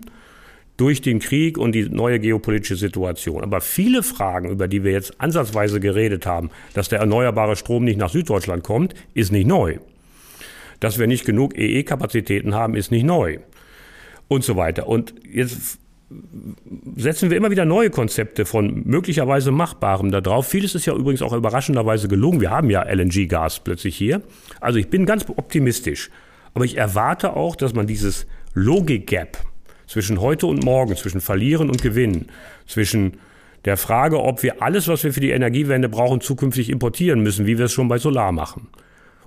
durch den Krieg und die neue geopolitische Situation. Aber viele Fragen, über die wir jetzt ansatzweise geredet haben, dass der erneuerbare Strom nicht nach Süddeutschland kommt, ist nicht neu. Dass wir nicht genug EE-Kapazitäten haben, ist nicht neu. Und so weiter. Und jetzt setzen wir immer wieder neue Konzepte von möglicherweise Machbarem da drauf. Vieles ist ja übrigens auch überraschenderweise gelungen. Wir haben ja LNG-Gas plötzlich hier. Also ich bin ganz optimistisch. Aber ich erwarte auch, dass man dieses Logik-Gap, zwischen heute und morgen, zwischen Verlieren und Gewinnen, zwischen der Frage, ob wir alles, was wir für die Energiewende brauchen, zukünftig importieren müssen, wie wir es schon bei Solar machen.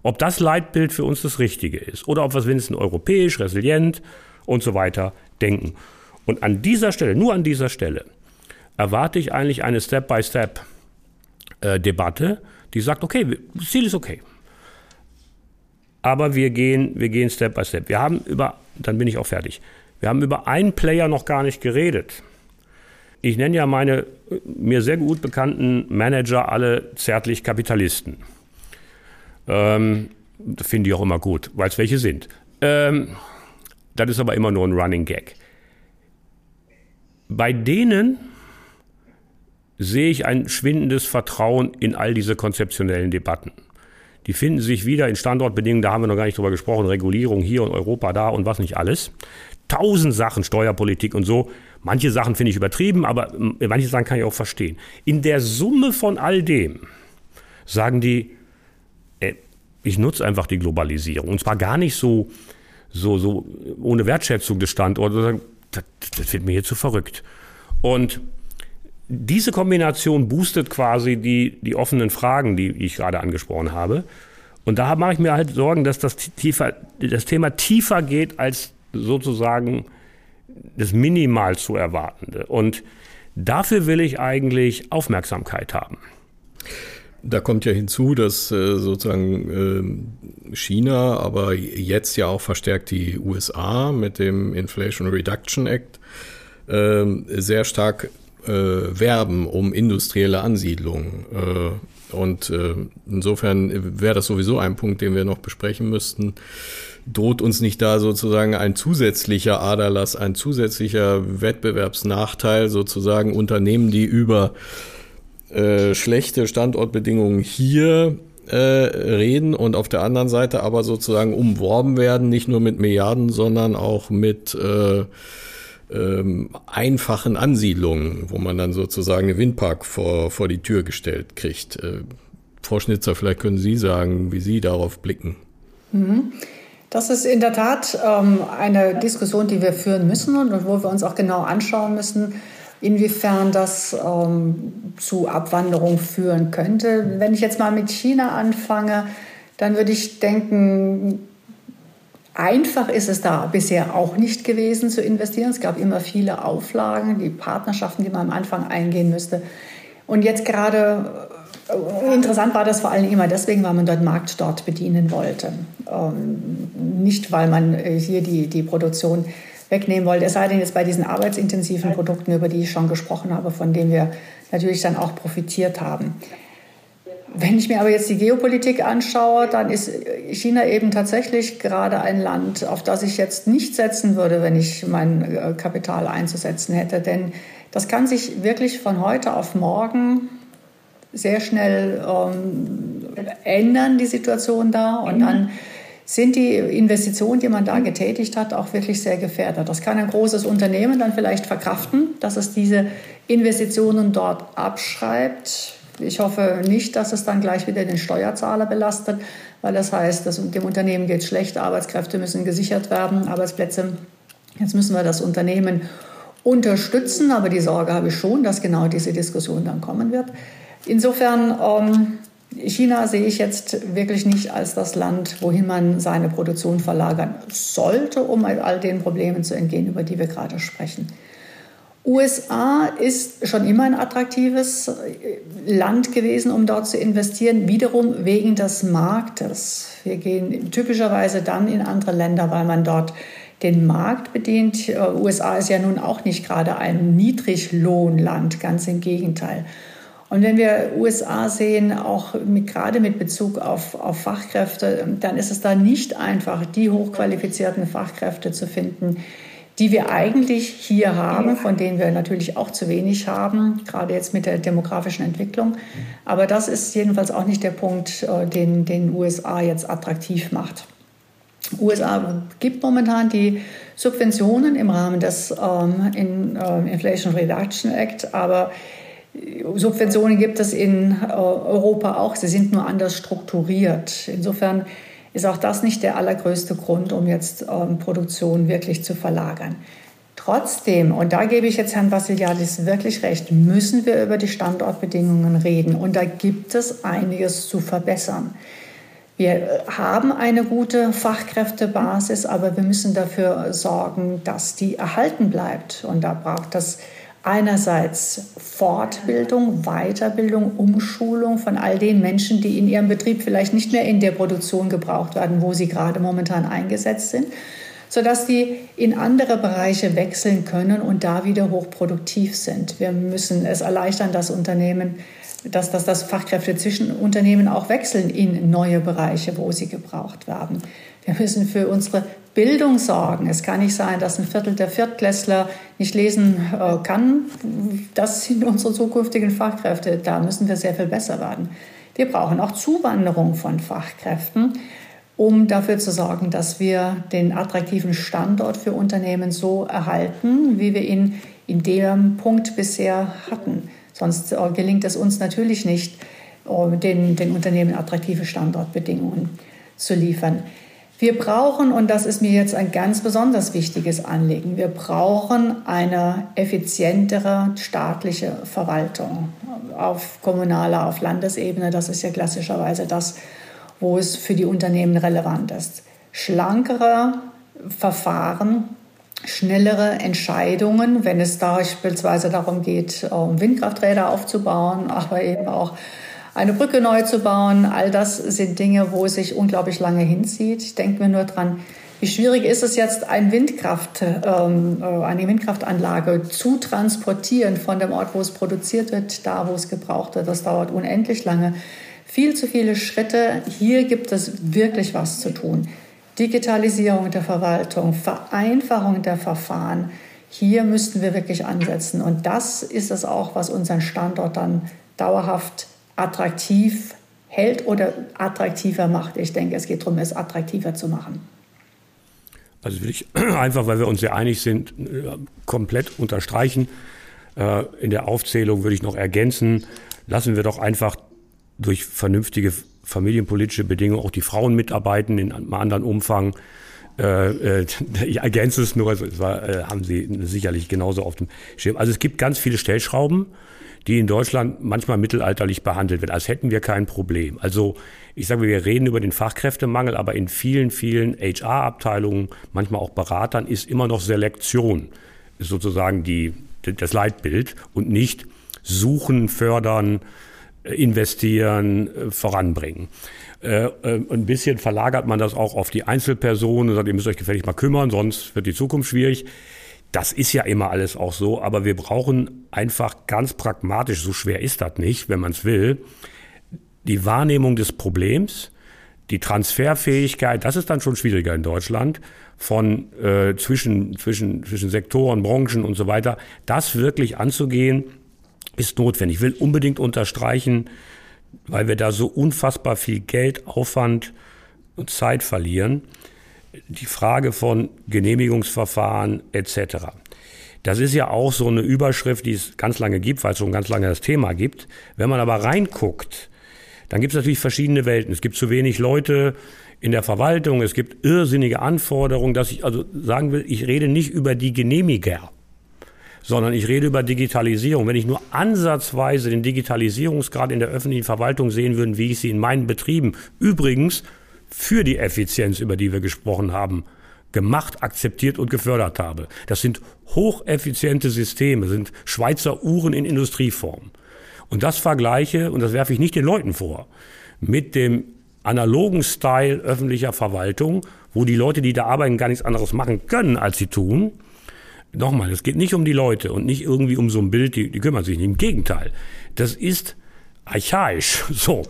Ob das Leitbild für uns das Richtige ist oder ob wir es wenigstens europäisch, resilient und so weiter denken. Und an dieser Stelle, nur an dieser Stelle, erwarte ich eigentlich eine Step-by-Step-Debatte, äh, die sagt, okay, das Ziel ist okay. Aber wir gehen, wir gehen Step by Step. Wir haben über, dann bin ich auch fertig. Wir haben über einen Player noch gar nicht geredet. Ich nenne ja meine mir sehr gut bekannten Manager alle zärtlich Kapitalisten. Ähm, Finde ich auch immer gut, weil es welche sind. Ähm, das ist aber immer nur ein Running Gag. Bei denen sehe ich ein schwindendes Vertrauen in all diese konzeptionellen Debatten. Die finden sich wieder in Standortbedingungen, da haben wir noch gar nicht drüber gesprochen, Regulierung hier und Europa da und was nicht alles tausend Sachen, Steuerpolitik und so. Manche Sachen finde ich übertrieben, aber manche Sachen kann ich auch verstehen. In der Summe von all dem sagen die, äh, ich nutze einfach die Globalisierung. Und zwar gar nicht so, so, so ohne Wertschätzung des Standorts. Das, das wird mir hier zu verrückt. Und diese Kombination boostet quasi die, die offenen Fragen, die ich gerade angesprochen habe. Und da mache ich mir halt Sorgen, dass das, tiefer, das Thema tiefer geht als sozusagen das Minimal zu erwartende. Und dafür will ich eigentlich Aufmerksamkeit haben. Da kommt ja hinzu, dass äh, sozusagen äh, China, aber jetzt ja auch verstärkt die USA mit dem Inflation Reduction Act äh, sehr stark äh, werben um industrielle Ansiedlung. Äh, und äh, insofern wäre das sowieso ein Punkt, den wir noch besprechen müssten droht uns nicht da sozusagen ein zusätzlicher Aderlass, ein zusätzlicher Wettbewerbsnachteil, sozusagen Unternehmen, die über äh, schlechte Standortbedingungen hier äh, reden und auf der anderen Seite aber sozusagen umworben werden, nicht nur mit Milliarden, sondern auch mit äh, ähm, einfachen Ansiedlungen, wo man dann sozusagen einen Windpark vor, vor die Tür gestellt kriegt. Äh, Frau Schnitzer, vielleicht können Sie sagen, wie Sie darauf blicken. Mhm. Das ist in der Tat ähm, eine Diskussion, die wir führen müssen und wo wir uns auch genau anschauen müssen, inwiefern das ähm, zu Abwanderung führen könnte. Wenn ich jetzt mal mit China anfange, dann würde ich denken, einfach ist es da bisher auch nicht gewesen zu investieren. Es gab immer viele Auflagen, die Partnerschaften, die man am Anfang eingehen müsste. Und jetzt gerade äh, interessant war das vor allem immer deswegen, weil man dort Markt dort bedienen wollte. Ähm, nicht, weil man äh, hier die, die Produktion wegnehmen wollte. Es sei denn jetzt bei diesen arbeitsintensiven Produkten, über die ich schon gesprochen habe, von denen wir natürlich dann auch profitiert haben. Wenn ich mir aber jetzt die Geopolitik anschaue, dann ist China eben tatsächlich gerade ein Land, auf das ich jetzt nicht setzen würde, wenn ich mein äh, Kapital einzusetzen hätte. Denn das kann sich wirklich von heute auf morgen sehr schnell ähm, ändern, die Situation da. Und dann sind die Investitionen, die man da getätigt hat, auch wirklich sehr gefährdet. Das kann ein großes Unternehmen dann vielleicht verkraften, dass es diese Investitionen dort abschreibt. Ich hoffe nicht, dass es dann gleich wieder den Steuerzahler belastet, weil das heißt, dass dem Unternehmen geht schlecht, Arbeitskräfte müssen gesichert werden, Arbeitsplätze. Jetzt müssen wir das Unternehmen unterstützen, aber die Sorge habe ich schon, dass genau diese Diskussion dann kommen wird. Insofern ähm, China sehe ich jetzt wirklich nicht als das Land, wohin man seine Produktion verlagern sollte, um all den Problemen zu entgehen, über die wir gerade sprechen. USA ist schon immer ein attraktives Land gewesen, um dort zu investieren, wiederum wegen des Marktes. Wir gehen typischerweise dann in andere Länder, weil man dort den Markt bedient. USA ist ja nun auch nicht gerade ein Niedriglohnland, ganz im Gegenteil. Und wenn wir USA sehen, auch mit, gerade mit Bezug auf, auf Fachkräfte, dann ist es da nicht einfach, die hochqualifizierten Fachkräfte zu finden, die wir eigentlich hier haben, von denen wir natürlich auch zu wenig haben, gerade jetzt mit der demografischen Entwicklung. Aber das ist jedenfalls auch nicht der Punkt, äh, den den USA jetzt attraktiv macht. USA gibt momentan die Subventionen im Rahmen des ähm, in, äh, Inflation Reduction Act, aber Subventionen gibt es in äh, Europa auch, sie sind nur anders strukturiert. Insofern ist auch das nicht der allergrößte Grund, um jetzt ähm, Produktion wirklich zu verlagern. Trotzdem, und da gebe ich jetzt Herrn Vassiliadis wirklich recht, müssen wir über die Standortbedingungen reden. Und da gibt es einiges zu verbessern. Wir haben eine gute Fachkräftebasis, aber wir müssen dafür sorgen, dass die erhalten bleibt. Und da braucht das einerseits Fortbildung, Weiterbildung, Umschulung von all den Menschen, die in ihrem Betrieb vielleicht nicht mehr in der Produktion gebraucht werden, wo sie gerade momentan eingesetzt sind, sodass die in andere Bereiche wechseln können und da wieder hochproduktiv sind. Wir müssen es erleichtern, dass Unternehmen, dass, dass das Fachkräfte zwischen Unternehmen auch wechseln in neue Bereiche, wo sie gebraucht werden. Wir müssen für unsere Bildung sorgen. Es kann nicht sein, dass ein Viertel der Viertklässler nicht lesen äh, kann. Das sind unsere zukünftigen Fachkräfte. Da müssen wir sehr viel besser werden. Wir brauchen auch Zuwanderung von Fachkräften, um dafür zu sorgen, dass wir den attraktiven Standort für Unternehmen so erhalten, wie wir ihn in dem Punkt bisher hatten. Sonst äh, gelingt es uns natürlich nicht, äh, den, den Unternehmen attraktive Standortbedingungen zu liefern. Wir brauchen, und das ist mir jetzt ein ganz besonders wichtiges Anliegen, wir brauchen eine effizientere staatliche Verwaltung auf kommunaler, auf Landesebene. Das ist ja klassischerweise das, wo es für die Unternehmen relevant ist. Schlankere Verfahren, schnellere Entscheidungen, wenn es beispielsweise darum geht, Windkrafträder aufzubauen, aber eben auch eine Brücke neu zu bauen. All das sind Dinge, wo es sich unglaublich lange hinzieht. Ich denke mir nur dran, wie schwierig ist es jetzt, ein Windkraft, ähm, äh, eine Windkraftanlage zu transportieren von dem Ort, wo es produziert wird, da, wo es gebraucht wird. Das dauert unendlich lange. Viel zu viele Schritte. Hier gibt es wirklich was zu tun. Digitalisierung der Verwaltung, Vereinfachung der Verfahren. Hier müssten wir wirklich ansetzen. Und das ist es auch, was unseren Standort dann dauerhaft attraktiv hält oder attraktiver macht. Ich denke, es geht darum, es attraktiver zu machen. Also will ich <clears throat> einfach, weil wir uns sehr einig sind, äh, komplett unterstreichen. Äh, in der Aufzählung würde ich noch ergänzen, lassen wir doch einfach durch vernünftige familienpolitische Bedingungen auch die Frauen mitarbeiten in einem anderen Umfang. Äh, <laughs> ich ergänze es nur, also es war, haben Sie sicherlich genauso auf dem Schirm. Also es gibt ganz viele Stellschrauben, die in Deutschland manchmal mittelalterlich behandelt werden, als hätten wir kein Problem. Also ich sage, wir reden über den Fachkräftemangel, aber in vielen, vielen HR-Abteilungen, manchmal auch Beratern, ist immer noch Selektion sozusagen die, das Leitbild und nicht suchen, fördern, investieren, voranbringen. Äh, äh, ein bisschen verlagert man das auch auf die Einzelpersonen und sagt, ihr müsst euch gefällig mal kümmern, sonst wird die Zukunft schwierig. Das ist ja immer alles auch so, aber wir brauchen einfach ganz pragmatisch, so schwer ist das nicht, wenn man es will, die Wahrnehmung des Problems, die Transferfähigkeit, das ist dann schon schwieriger in Deutschland, von äh, zwischen, zwischen, zwischen Sektoren, Branchen und so weiter, das wirklich anzugehen, ist notwendig. Ich will unbedingt unterstreichen, weil wir da so unfassbar viel Geld, Aufwand und Zeit verlieren, die Frage von Genehmigungsverfahren etc. Das ist ja auch so eine Überschrift, die es ganz lange gibt, weil es schon ganz lange das Thema gibt. Wenn man aber reinguckt, dann gibt es natürlich verschiedene Welten. Es gibt zu wenig Leute in der Verwaltung, es gibt irrsinnige Anforderungen, dass ich also sagen will, ich rede nicht über die Genehmiger sondern ich rede über Digitalisierung. Wenn ich nur ansatzweise den Digitalisierungsgrad in der öffentlichen Verwaltung sehen würde, wie ich sie in meinen Betrieben übrigens für die Effizienz, über die wir gesprochen haben, gemacht, akzeptiert und gefördert habe. Das sind hocheffiziente Systeme, sind Schweizer Uhren in Industrieform. Und das vergleiche, und das werfe ich nicht den Leuten vor, mit dem analogen Style öffentlicher Verwaltung, wo die Leute, die da arbeiten, gar nichts anderes machen können, als sie tun, Nochmal, es geht nicht um die Leute und nicht irgendwie um so ein Bild, die, die kümmern sich nicht. Im Gegenteil, das ist archaisch. <laughs> So.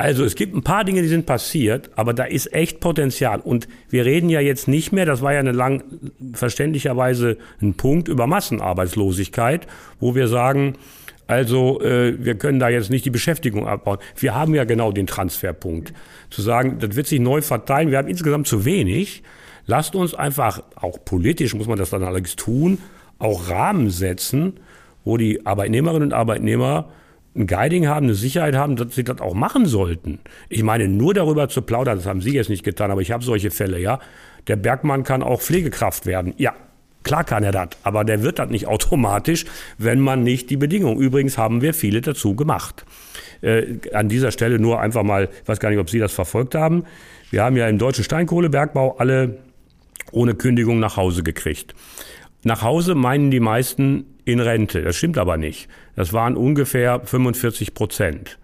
Also es gibt ein paar Dinge, die sind passiert, aber da ist echt Potenzial. Und wir reden ja jetzt nicht mehr, das war ja eine lang, verständlicherweise ein Punkt über Massenarbeitslosigkeit, wo wir sagen, also äh, wir können da jetzt nicht die Beschäftigung abbauen. Wir haben ja genau den Transferpunkt. Zu sagen, das wird sich neu verteilen, wir haben insgesamt zu wenig. Lasst uns einfach, auch politisch muss man das dann allerdings tun, auch Rahmen setzen, wo die Arbeitnehmerinnen und Arbeitnehmer ein Guiding haben, eine Sicherheit haben, dass sie das auch machen sollten. Ich meine, nur darüber zu plaudern, das haben Sie jetzt nicht getan, aber ich habe solche Fälle, ja. Der Bergmann kann auch Pflegekraft werden. Ja, klar kann er das, aber der wird das nicht <laughs> automatisch, wenn man nicht die Bedingungen. Übrigens haben wir viele dazu gemacht. Äh, an dieser Stelle nur einfach mal, ich weiß gar nicht, ob Sie das verfolgt haben. Wir haben ja im deutschen Steinkohlebergbau alle ohne Kündigung nach Hause gekriegt. Nach Hause meinen die meisten in Rente. Das stimmt aber nicht. Das waren ungefähr 45 Prozent.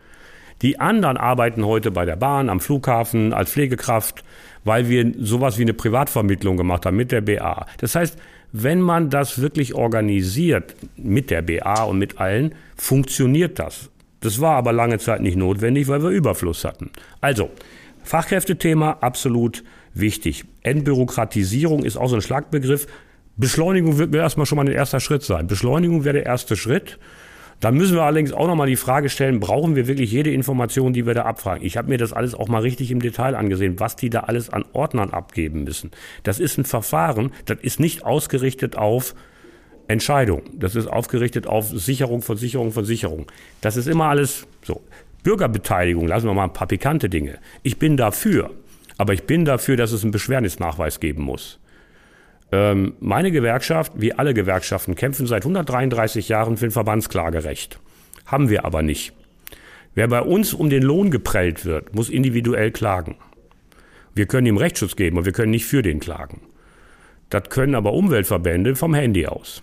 Die anderen arbeiten heute bei der Bahn, am Flughafen, als Pflegekraft, weil wir sowas wie eine Privatvermittlung gemacht haben mit der BA. Das heißt, wenn man das wirklich organisiert mit der BA und mit allen, funktioniert das. Das war aber lange Zeit nicht notwendig, weil wir Überfluss hatten. Also, Fachkräftethema absolut wichtig. Entbürokratisierung ist auch so ein Schlagbegriff. Beschleunigung wird mir erstmal schon mal ein erster Schritt sein. Beschleunigung wäre der erste Schritt. Dann müssen wir allerdings auch nochmal die Frage stellen, brauchen wir wirklich jede Information, die wir da abfragen? Ich habe mir das alles auch mal richtig im Detail angesehen, was die da alles an Ordnern abgeben müssen. Das ist ein Verfahren, das ist nicht ausgerichtet auf Entscheidung. Das ist aufgerichtet auf Sicherung von Sicherung von Sicherung. Das ist immer alles so. Bürgerbeteiligung, lassen wir mal ein paar pikante Dinge. Ich bin dafür. Aber ich bin dafür, dass es einen Beschwernisnachweis geben muss. Ähm, meine Gewerkschaft, wie alle Gewerkschaften, kämpfen seit 133 Jahren für ein Verbandsklagerecht. Haben wir aber nicht. Wer bei uns um den Lohn geprellt wird, muss individuell klagen. Wir können ihm Rechtsschutz geben, aber wir können nicht für den klagen. Das können aber Umweltverbände vom Handy aus.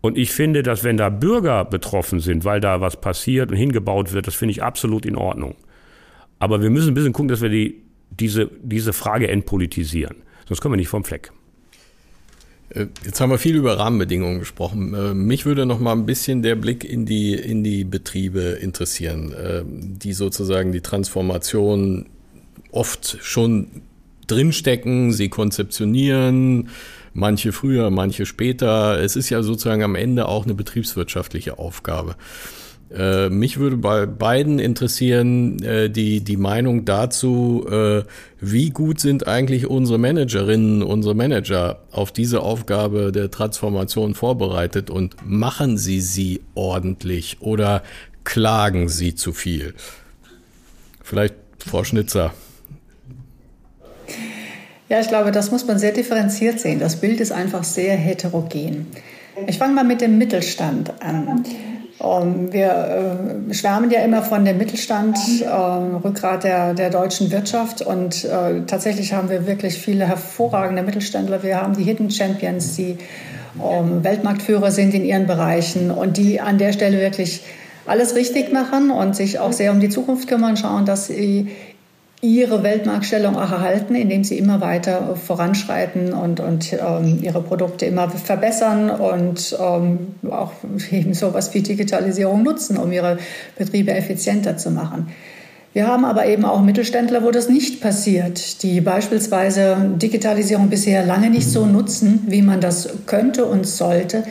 Und ich finde, dass wenn da Bürger betroffen sind, weil da was passiert und hingebaut wird, das finde ich absolut in Ordnung. Aber wir müssen ein bisschen gucken, dass wir die diese, diese Frage entpolitisieren. Sonst kommen wir nicht vom Fleck. Äh, jetzt haben wir viel über Rahmenbedingungen gesprochen. Äh, mich würde noch mal ein bisschen der Blick in die, in die Betriebe interessieren, äh, die sozusagen die Transformation oft schon drinstecken, sie konzeptionieren, manche früher, manche später. Es ist ja sozusagen am Ende auch eine betriebswirtschaftliche Aufgabe. Äh, mich würde bei beiden interessieren äh, die, die Meinung dazu, äh, wie gut sind eigentlich unsere Managerinnen, unsere Manager auf diese Aufgabe der Transformation vorbereitet und machen sie sie ordentlich oder klagen sie zu viel? Vielleicht Frau Schnitzer. Ja, ich glaube, das muss man sehr differenziert sehen. Das Bild ist einfach sehr heterogen. Ich fange mal mit dem Mittelstand an. Ähm, wir äh, schwärmen ja immer von dem Mittelstand, äh, Rückgrat der, der deutschen Wirtschaft. Und äh, tatsächlich haben wir wirklich viele hervorragende Mittelständler. Wir haben die Hidden Champions, die ähm, Weltmarktführer sind in ihren Bereichen und die an der Stelle wirklich alles richtig machen und sich auch sehr um die Zukunft kümmern, schauen, dass sie ihre Weltmarktstellung auch erhalten, indem sie immer weiter voranschreiten und, und ähm, ihre Produkte immer verbessern und ähm, auch eben sowas wie Digitalisierung nutzen, um ihre Betriebe effizienter zu machen. Wir haben aber eben auch Mittelständler, wo das nicht passiert, die beispielsweise Digitalisierung bisher lange nicht so nutzen, wie man das könnte und sollte,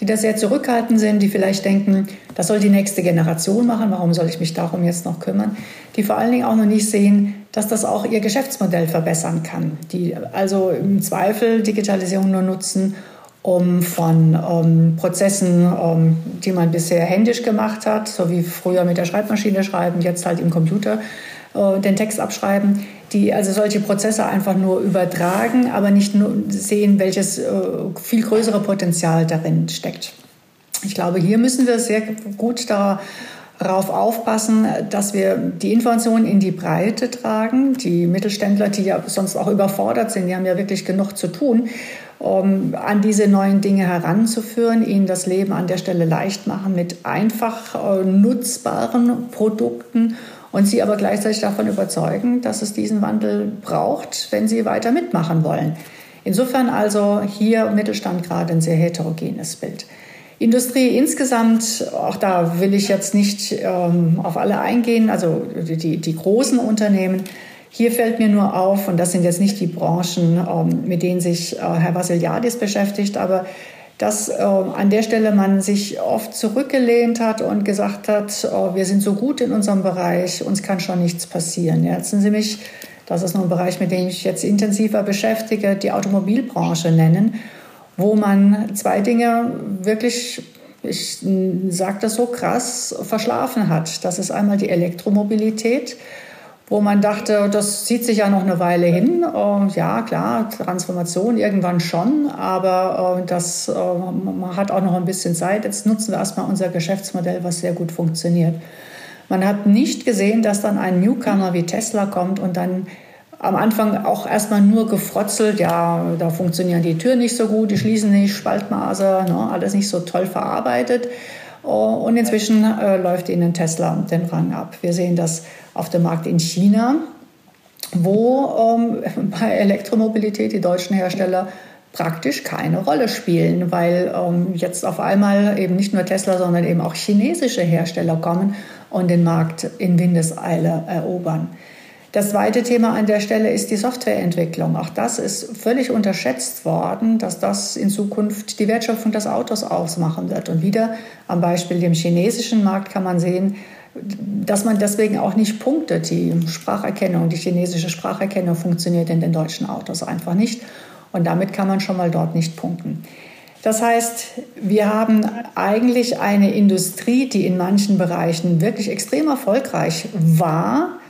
die da sehr zurückhaltend sind, die vielleicht denken, das soll die nächste Generation machen, warum soll ich mich darum jetzt noch kümmern? Die vor allen Dingen auch noch nicht sehen, dass das auch ihr Geschäftsmodell verbessern kann. Die also im Zweifel Digitalisierung nur nutzen, um von um, Prozessen, um, die man bisher händisch gemacht hat, so wie früher mit der Schreibmaschine schreiben, jetzt halt im Computer äh, den Text abschreiben, die also solche Prozesse einfach nur übertragen, aber nicht nur sehen, welches äh, viel größere Potenzial darin steckt. Ich glaube, hier müssen wir sehr gut darauf aufpassen, dass wir die Informationen in die Breite tragen. Die Mittelständler, die ja sonst auch überfordert sind, die haben ja wirklich genug zu tun, um an diese neuen Dinge heranzuführen, ihnen das Leben an der Stelle leicht machen mit einfach äh, nutzbaren Produkten und sie aber gleichzeitig davon überzeugen, dass es diesen Wandel braucht, wenn sie weiter mitmachen wollen. Insofern also hier Mittelstand gerade ein sehr heterogenes Bild. Industrie insgesamt, auch da will ich jetzt nicht ähm, auf alle eingehen, also die, die großen Unternehmen. Hier fällt mir nur auf, und das sind jetzt nicht die Branchen, ähm, mit denen sich äh, Herr Vassiliadis beschäftigt, aber dass äh, an der Stelle man sich oft zurückgelehnt hat und gesagt hat, oh, wir sind so gut in unserem Bereich, uns kann schon nichts passieren. Jetzt sind Sie mich, das ist nur ein Bereich, mit dem ich jetzt intensiver beschäftige, die Automobilbranche nennen, wo man zwei Dinge wirklich, ich sage das so krass, verschlafen hat. Das ist einmal die Elektromobilität wo man dachte, das zieht sich ja noch eine Weile hin. Ja, klar, Transformation irgendwann schon, aber äh, das äh, man hat auch noch ein bisschen Zeit. Jetzt nutzen wir erstmal unser Geschäftsmodell, was sehr gut funktioniert. Man hat nicht gesehen, dass dann ein Newcomer wie Tesla kommt und dann am Anfang auch erstmal nur gefrotzelt, ja, da funktionieren die Türen nicht so gut, die schließen nicht, Spaltmaße, ne, alles nicht so toll verarbeitet. Und inzwischen äh, läuft ihnen Tesla den Rang ab. Wir sehen das auf dem Markt in China, wo ähm, <laughs> bei Elektromobilität die deutschen Hersteller praktisch keine Rolle spielen, weil ähm, jetzt auf einmal eben nicht nur Tesla, sondern eben auch chinesische Hersteller kommen und den Markt in Windeseile erobern. Das zweite Thema an der Stelle ist die Softwareentwicklung. Auch das ist völlig unterschätzt worden, dass das in Zukunft die Wertschöpfung des Autos ausmachen wird. Und wieder am Beispiel dem chinesischen Markt kann man sehen, dass man deswegen auch nicht punktet. Die Spracherkennung, die chinesische Spracherkennung funktioniert in den deutschen Autos einfach nicht. Und damit kann man schon mal dort nicht punkten. Das heißt, wir haben eigentlich eine Industrie, die in manchen Bereichen wirklich extrem erfolgreich war,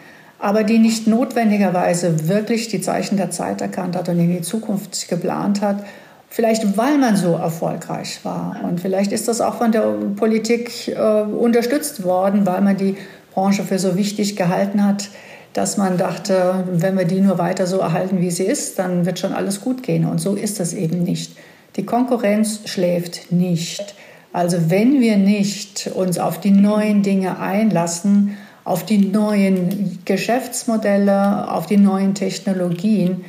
aber die nicht notwendigerweise wirklich die Zeichen der Zeit erkannt hat und in die Zukunft geplant hat. Vielleicht weil man so erfolgreich war. Und vielleicht ist das auch von der Politik äh, unterstützt worden, weil man die Branche für so wichtig gehalten hat, dass man dachte, wenn wir die nur weiter so erhalten, wie sie ist, dann wird schon alles gut gehen. Und so ist es eben nicht. Die Konkurrenz schläft nicht. Also wenn wir nicht uns auf die neuen Dinge einlassen, auf die neuen Geschäftsmodelle, auf die neuen Technologien,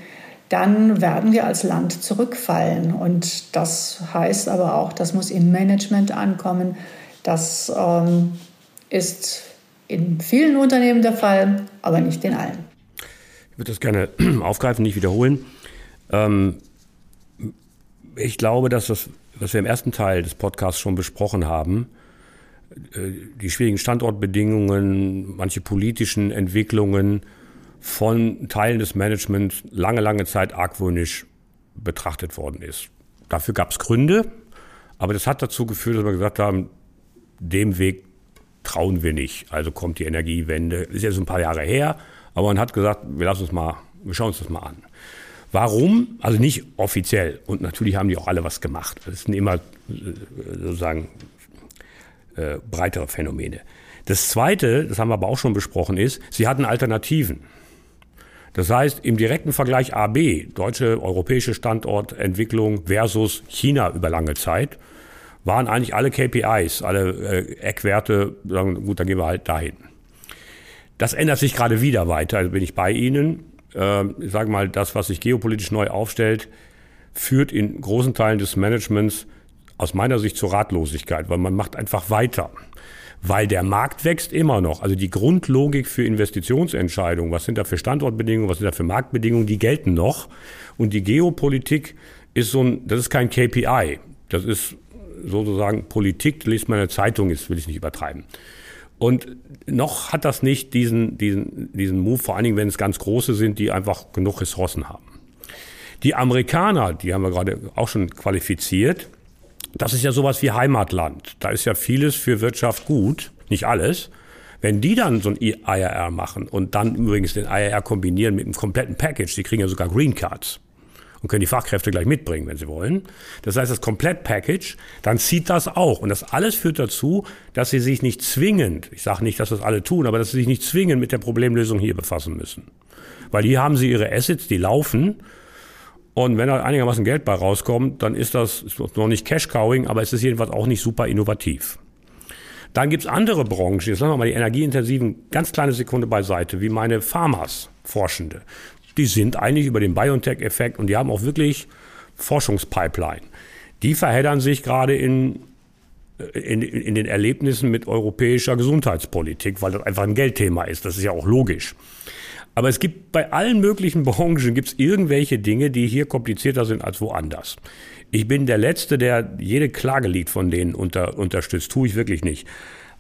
dann werden wir als Land zurückfallen. Und das heißt aber auch, das muss im Management ankommen. Das ähm, ist in vielen Unternehmen der Fall, aber nicht in allen. Ich würde das gerne <clears throat> aufgreifen, nicht wiederholen. Ähm, ich glaube, dass das, was wir im ersten Teil des Podcasts schon besprochen haben, die schwierigen Standortbedingungen, manche politischen Entwicklungen von Teilen des Managements lange, lange Zeit argwöhnisch betrachtet worden ist. Dafür gab es Gründe, aber das hat dazu geführt, dass wir gesagt haben, dem Weg trauen wir nicht. Also kommt die Energiewende, ist jetzt ein paar Jahre her, aber man hat gesagt, wir lassen uns mal, wir schauen uns das mal an. Warum? Also nicht offiziell. Und natürlich haben die auch alle was gemacht. Das sind immer äh, sozusagen äh, breitere Phänomene. Das Zweite, das haben wir aber auch schon besprochen, ist, sie hatten Alternativen. Das heißt, im direkten Vergleich AB, deutsche, europäische Standortentwicklung versus China über lange Zeit, waren eigentlich alle KPIs, alle äh, Eckwerte, sagen, gut, dann gehen wir halt dahin. Das ändert sich gerade wieder weiter, also bin ich bei Ihnen. Äh, ich sage mal, das, was sich geopolitisch neu aufstellt, führt in großen Teilen des Managements aus meiner Sicht zur Ratlosigkeit, weil man macht einfach weiter weil der Markt wächst immer noch. Also die Grundlogik für Investitionsentscheidungen, was sind da für Standortbedingungen, was sind da für Marktbedingungen, die gelten noch. Und die Geopolitik ist so ein, das ist kein KPI. Das ist sozusagen Politik, liest man in der Zeitung, ist, will ich nicht übertreiben. Und noch hat das nicht diesen, diesen, diesen Move, vor allen Dingen, wenn es ganz große sind, die einfach genug Ressourcen haben. Die Amerikaner, die haben wir gerade auch schon qualifiziert, das ist ja sowas wie Heimatland. Da ist ja vieles für Wirtschaft gut, nicht alles. Wenn die dann so ein IRR machen und dann übrigens den IRR kombinieren mit einem kompletten Package, die kriegen ja sogar Green Cards und können die Fachkräfte gleich mitbringen, wenn sie wollen. Das heißt, das Komplett-Package, dann zieht das auch. Und das alles führt dazu, dass sie sich nicht zwingend, ich sage nicht, dass das alle tun, aber dass sie sich nicht zwingend mit der Problemlösung hier befassen müssen. Weil hier haben sie ihre Assets, die laufen und wenn da einigermaßen Geld bei rauskommt, dann ist das ist noch nicht Cash-Cowing, aber es ist jedenfalls auch nicht super innovativ. Dann gibt's andere Branchen, jetzt sagen wir mal die energieintensiven, ganz kleine Sekunde beiseite, wie meine Pharmas, Forschende. Die sind eigentlich über den BioNTech-Effekt und die haben auch wirklich Forschungspipeline. Die verheddern sich gerade in, in, in den Erlebnissen mit europäischer Gesundheitspolitik, weil das einfach ein Geldthema ist. Das ist ja auch logisch. Aber es gibt bei allen möglichen <laughs> Branchen gibt es irgendwelche Dinge, die hier komplizierter sind als woanders. Ich bin der Letzte, der jede Klagelied von denen unter, unterstützt. Tue ich wirklich nicht.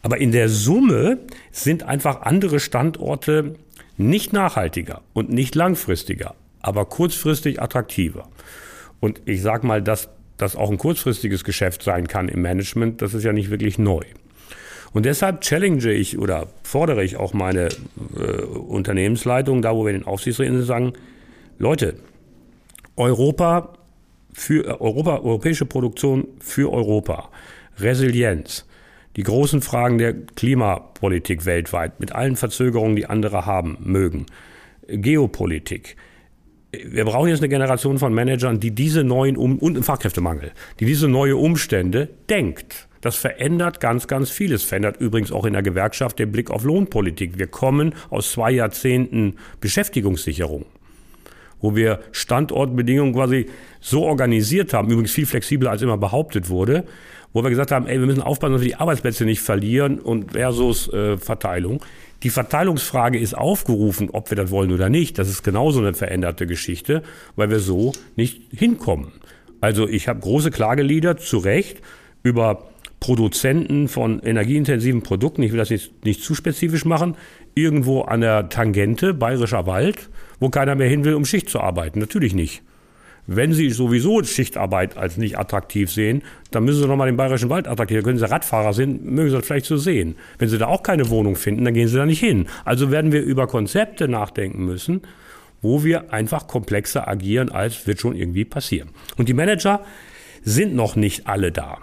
Aber in der Summe sind einfach andere Standorte nicht nachhaltiger und nicht langfristiger, aber kurzfristig attraktiver. Und ich sag mal, dass das auch ein kurzfristiges Geschäft sein kann im Management, das ist ja nicht wirklich neu. Und deshalb challenge ich oder fordere ich auch meine äh, Unternehmensleitung, da wo wir in den Aufsichtsräten sagen, Leute, Europa für äh, Europa, europäische Produktion für Europa, Resilienz, die großen Fragen der Klimapolitik weltweit mit allen Verzögerungen, die andere haben mögen, Geopolitik. Wir brauchen jetzt eine Generation von Managern, die diese neuen um und Fachkräftemangel, die diese neue Umstände denkt das verändert ganz, ganz vieles. Verändert übrigens auch in der Gewerkschaft den Blick auf Lohnpolitik. Wir kommen aus zwei Jahrzehnten Beschäftigungssicherung wo wir Standortbedingungen quasi so organisiert haben, übrigens viel flexibler als immer behauptet wurde, wo wir gesagt haben, ey, wir müssen aufpassen, dass wir die Arbeitsplätze nicht verlieren und versus äh, Verteilung. Die Verteilungsfrage ist aufgerufen, ob wir das wollen oder nicht. Das ist genauso eine veränderte Geschichte, weil wir so nicht hinkommen. Also ich habe große Klagelieder zu Recht über Produzenten von energieintensiven Produkten, ich will das jetzt nicht zu spezifisch machen, irgendwo an der Tangente, Bayerischer Wald, wo keiner mehr hin will, um Schicht zu arbeiten. Natürlich nicht. Wenn Sie sowieso Schichtarbeit als nicht attraktiv sehen, dann müssen Sie nochmal den Bayerischen Wald attraktiv. Können Sie Radfahrer sind, mögen Sie das vielleicht so sehen. Wenn Sie da auch keine Wohnung finden, dann gehen Sie da nicht hin. Also werden wir über Konzepte nachdenken müssen, wo wir einfach komplexer agieren, als wird schon irgendwie passieren. Und die Manager sind noch nicht alle da.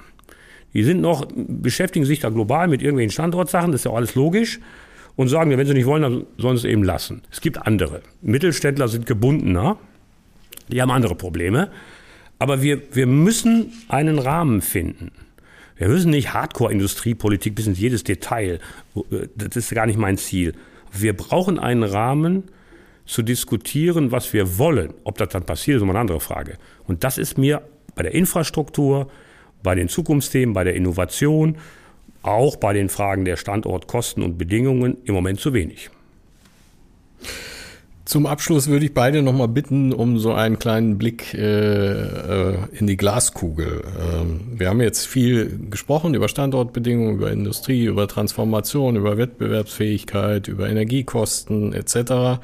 Die sind noch, beschäftigen sich da global mit irgendwelchen Standortsachen, das ist ja auch alles logisch. Und sagen, wenn sie nicht wollen, dann sollen sie es eben lassen. Es gibt andere. Mittelständler sind gebundener. Die haben andere Probleme. Aber wir, wir müssen einen Rahmen finden. Wir müssen nicht Hardcore-Industriepolitik bis in jedes Detail. Das ist gar nicht mein Ziel. Wir brauchen einen Rahmen, zu diskutieren, was wir wollen. Ob das dann passiert, ist immer eine andere Frage. Und das ist mir bei der Infrastruktur, bei den Zukunftsthemen, bei der Innovation, auch bei den Fragen der Standortkosten und Bedingungen im Moment zu wenig. Zum Abschluss würde ich beide nochmal bitten um so einen kleinen Blick äh, äh, in die Glaskugel. Ähm, wir haben jetzt viel gesprochen über Standortbedingungen, über Industrie, über Transformation, über Wettbewerbsfähigkeit, über Energiekosten etc.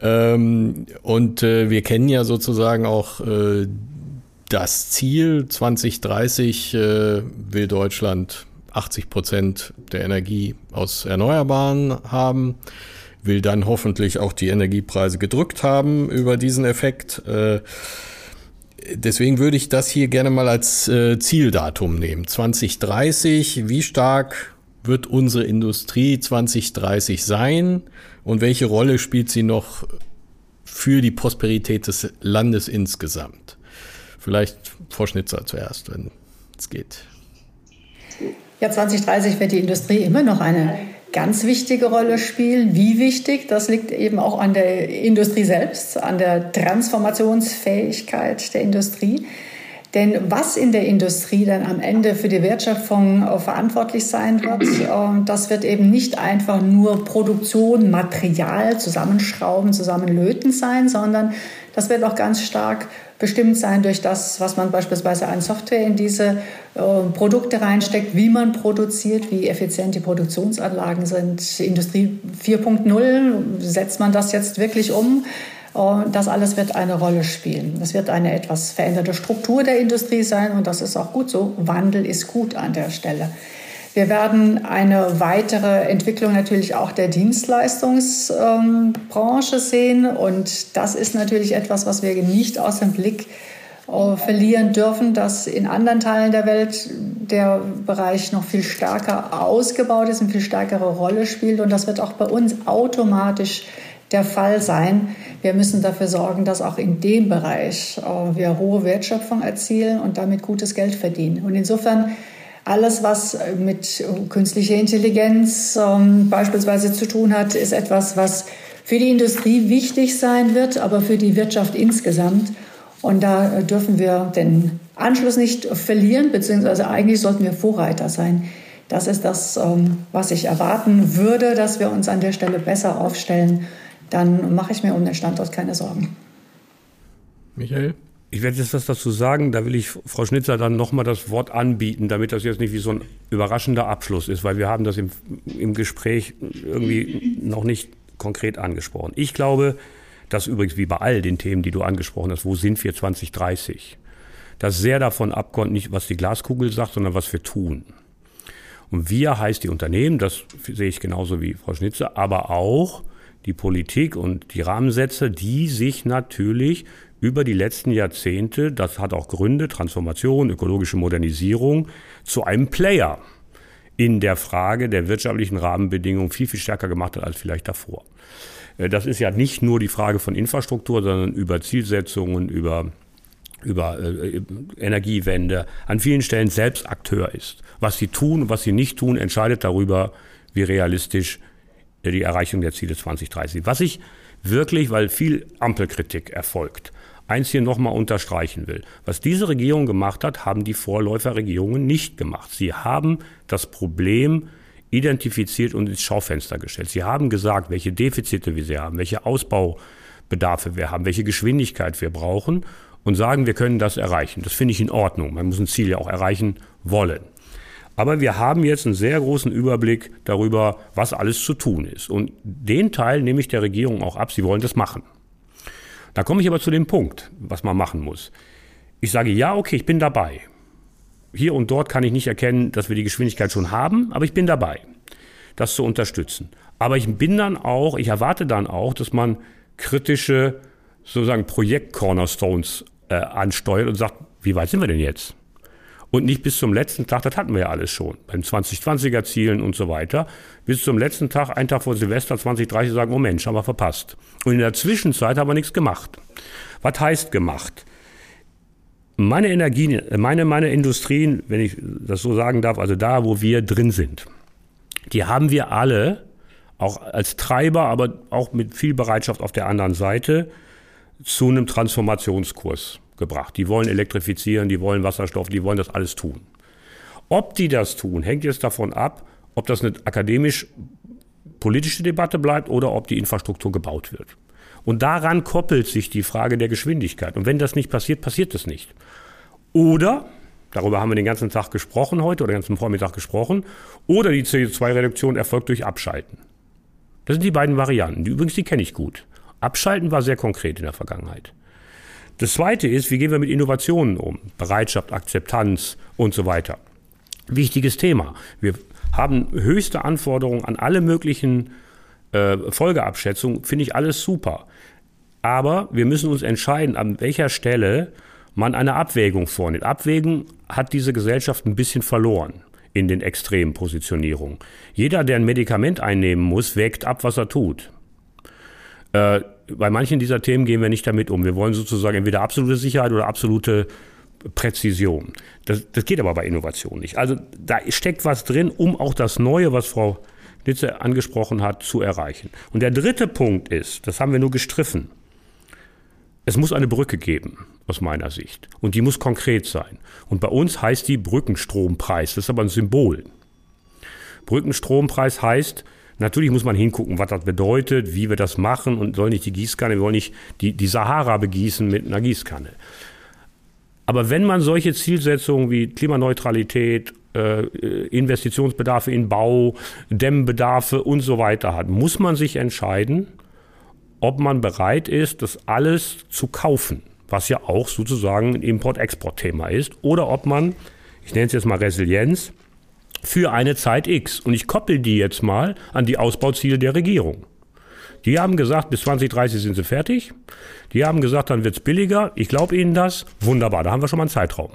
Ähm, und äh, wir kennen ja sozusagen auch äh, das Ziel 2030 äh, will Deutschland 80 Prozent der Energie aus Erneuerbaren haben will dann hoffentlich auch die Energiepreise gedrückt haben über diesen Effekt. Äh, deswegen würde ich das hier gerne mal als äh, Zieldatum nehmen. 2030, wie stark wird unsere Industrie 2030 sein und welche Rolle spielt sie noch für die Prosperität des Landes insgesamt? Vielleicht Frau Schnitzer zuerst, wenn es geht. Ja, 2030 wird die Industrie immer noch eine ganz wichtige Rolle spielen. Wie wichtig, das liegt eben auch an der Industrie selbst, an der Transformationsfähigkeit der Industrie. Denn was in der Industrie dann am Ende für die Wertschöpfung verantwortlich sein wird, äh, das wird eben nicht einfach nur Produktion, Material zusammenschrauben, zusammenlöten sein, sondern das wird auch ganz stark bestimmt sein durch das, was man beispielsweise an Software in diese äh, Produkte reinsteckt, wie man produziert, wie effizient die Produktionsanlagen sind. Industrie 4.0, setzt man das jetzt wirklich um? Das alles wird eine Rolle spielen. Das wird eine etwas veränderte Struktur der Industrie sein und das ist auch gut so. Wandel ist gut an der Stelle. Wir werden eine weitere Entwicklung natürlich auch der Dienstleistungsbranche sehen. Und das ist natürlich etwas, was wir nicht aus dem Blick äh, verlieren dürfen, dass in anderen Teilen der Welt der Bereich noch viel stärker ausgebaut ist, eine viel stärkere Rolle spielt. Und das wird auch bei uns automatisch der Fall sein. Wir müssen dafür sorgen, dass auch in dem Bereich äh, wir hohe Wertschöpfung erzielen und damit gutes Geld verdienen. Und insofern alles, was mit künstlicher Intelligenz ähm, beispielsweise zu tun hat, ist etwas, was für die Industrie wichtig sein wird, aber für die Wirtschaft insgesamt. Und da dürfen wir den Anschluss nicht verlieren, beziehungsweise eigentlich sollten wir Vorreiter sein. Das ist das, ähm, was ich erwarten würde, dass wir uns an der Stelle besser aufstellen. Dann mache ich mir um den Standort keine Sorgen. Michael? Ich werde jetzt was dazu sagen, da will ich Frau Schnitzer dann nochmal das Wort anbieten, damit das jetzt nicht wie so ein überraschender Abschluss ist, weil wir haben das im, im Gespräch irgendwie noch nicht konkret angesprochen. Ich glaube, dass übrigens wie bei all den Themen, die du angesprochen hast, wo sind wir 2030, das sehr davon abkommt, nicht was die Glaskugel sagt, sondern was wir tun. Und wir heißt die Unternehmen, das sehe ich genauso wie Frau Schnitzer, aber auch die Politik und die Rahmensätze, die sich natürlich über die letzten Jahrzehnte, das hat auch Gründe, Transformation, ökologische Modernisierung, zu einem Player in der Frage der wirtschaftlichen Rahmenbedingungen viel, viel stärker gemacht hat als vielleicht davor. Äh, das ist ja nicht nur die Frage von Infrastruktur, sondern über Zielsetzungen, über, über äh, Energiewende, an vielen Stellen selbst Akteur ist. Was sie tun und was sie nicht tun, entscheidet darüber, wie realistisch äh, die Erreichung der Ziele 2030. Was ich wirklich, weil viel Ampelkritik erfolgt, eins hier nochmal unterstreichen will. Was diese Regierung gemacht hat, haben die Vorläuferregierungen nicht gemacht. Sie haben das Problem identifiziert und ins Schaufenster gestellt. Sie haben gesagt, welche Defizite wir haben, welche Ausbaubedarfe wir haben, welche Geschwindigkeit wir brauchen und sagen, wir können das erreichen. Das finde ich in Ordnung. Man muss ein Ziel ja auch erreichen wollen. Aber wir haben jetzt einen sehr großen Überblick darüber, was alles zu tun ist. Und den Teil nehme ich der Regierung auch ab. Sie wollen das machen. Da komme ich aber zu dem Punkt, was man machen muss. Ich sage, ja, okay, ich bin dabei. Hier und dort kann ich nicht erkennen, dass wir die Geschwindigkeit schon haben, aber ich bin dabei, das zu unterstützen. Aber ich bin dann auch, ich erwarte dann auch, dass man kritische, sozusagen Projekt-Cornerstones äh, ansteuert und sagt, wie weit sind wir denn jetzt? Und nicht bis zum letzten Tag, das hatten wir ja alles schon, beim 2020er Zielen und so weiter, bis zum letzten Tag, einen Tag vor Silvester 2030 sagen, oh Mensch, haben wir verpasst. Und in der Zwischenzeit haben wir nichts gemacht. Was heißt gemacht? Meine Energien, meine, meine Industrien, wenn ich das so sagen darf, also da, wo wir drin sind, die haben wir alle, auch als Treiber, aber auch mit viel Bereitschaft auf der anderen Seite, zu einem Transformationskurs gebracht. Die wollen elektrifizieren, die wollen Wasserstoff, die wollen das alles tun. Ob die das tun, hängt jetzt davon ab, ob das eine akademisch-politische Debatte bleibt oder ob die Infrastruktur gebaut wird. Und daran koppelt sich die Frage der Geschwindigkeit. Und wenn das nicht passiert, passiert es nicht. Oder, darüber haben wir den ganzen Tag gesprochen heute oder den ganzen Vormittag gesprochen, oder die CO2-Reduktion erfolgt durch Abschalten. Das sind die beiden Varianten. Die, übrigens, die kenne ich gut. Abschalten war sehr konkret in der Vergangenheit. Das zweite ist, wie gehen wir mit Innovationen um? Bereitschaft, Akzeptanz und so weiter. Wichtiges Thema. Wir haben höchste Anforderungen an alle möglichen äh, Folgeabschätzungen, finde ich alles super. Aber wir müssen uns entscheiden, an welcher Stelle man eine Abwägung vornimmt. Abwägen hat diese Gesellschaft ein bisschen verloren in den extremen Positionierungen. Jeder, der ein Medikament einnehmen muss, wägt ab, was er tut. Äh, bei manchen dieser Themen gehen wir nicht damit um. Wir wollen sozusagen entweder absolute Sicherheit oder absolute Präzision. Das, das geht aber bei Innovation nicht. Also da steckt was drin, um auch das Neue, was Frau Nitze angesprochen hat, zu erreichen. Und der dritte Punkt ist, das haben wir nur gestriffen, es muss eine Brücke geben, aus meiner Sicht. Und die muss konkret sein. Und bei uns heißt die Brückenstrompreis. Das ist aber ein Symbol. Brückenstrompreis heißt, natürlich muss man hingucken, was das bedeutet, wie wir das machen und soll nicht die Gießkanne, wir wollen nicht die, die Sahara begießen mit einer Gießkanne. Aber wenn man solche Zielsetzungen wie Klimaneutralität, äh, Investitionsbedarfe in Bau, Dämmbedarfe und so weiter hat, muss man sich entscheiden, ob man bereit ist, das alles zu kaufen, was ja auch sozusagen ein Import-Export-Thema ist, oder ob man, ich nenne es jetzt mal Resilienz, für eine Zeit X. Und ich koppel die jetzt mal an die Ausbauziele der Regierung. Die haben gesagt, bis 2030 sind sie fertig. Die haben gesagt, dann wird es billiger. Ich glaube Ihnen das. Wunderbar, da haben wir schon mal einen Zeitraum.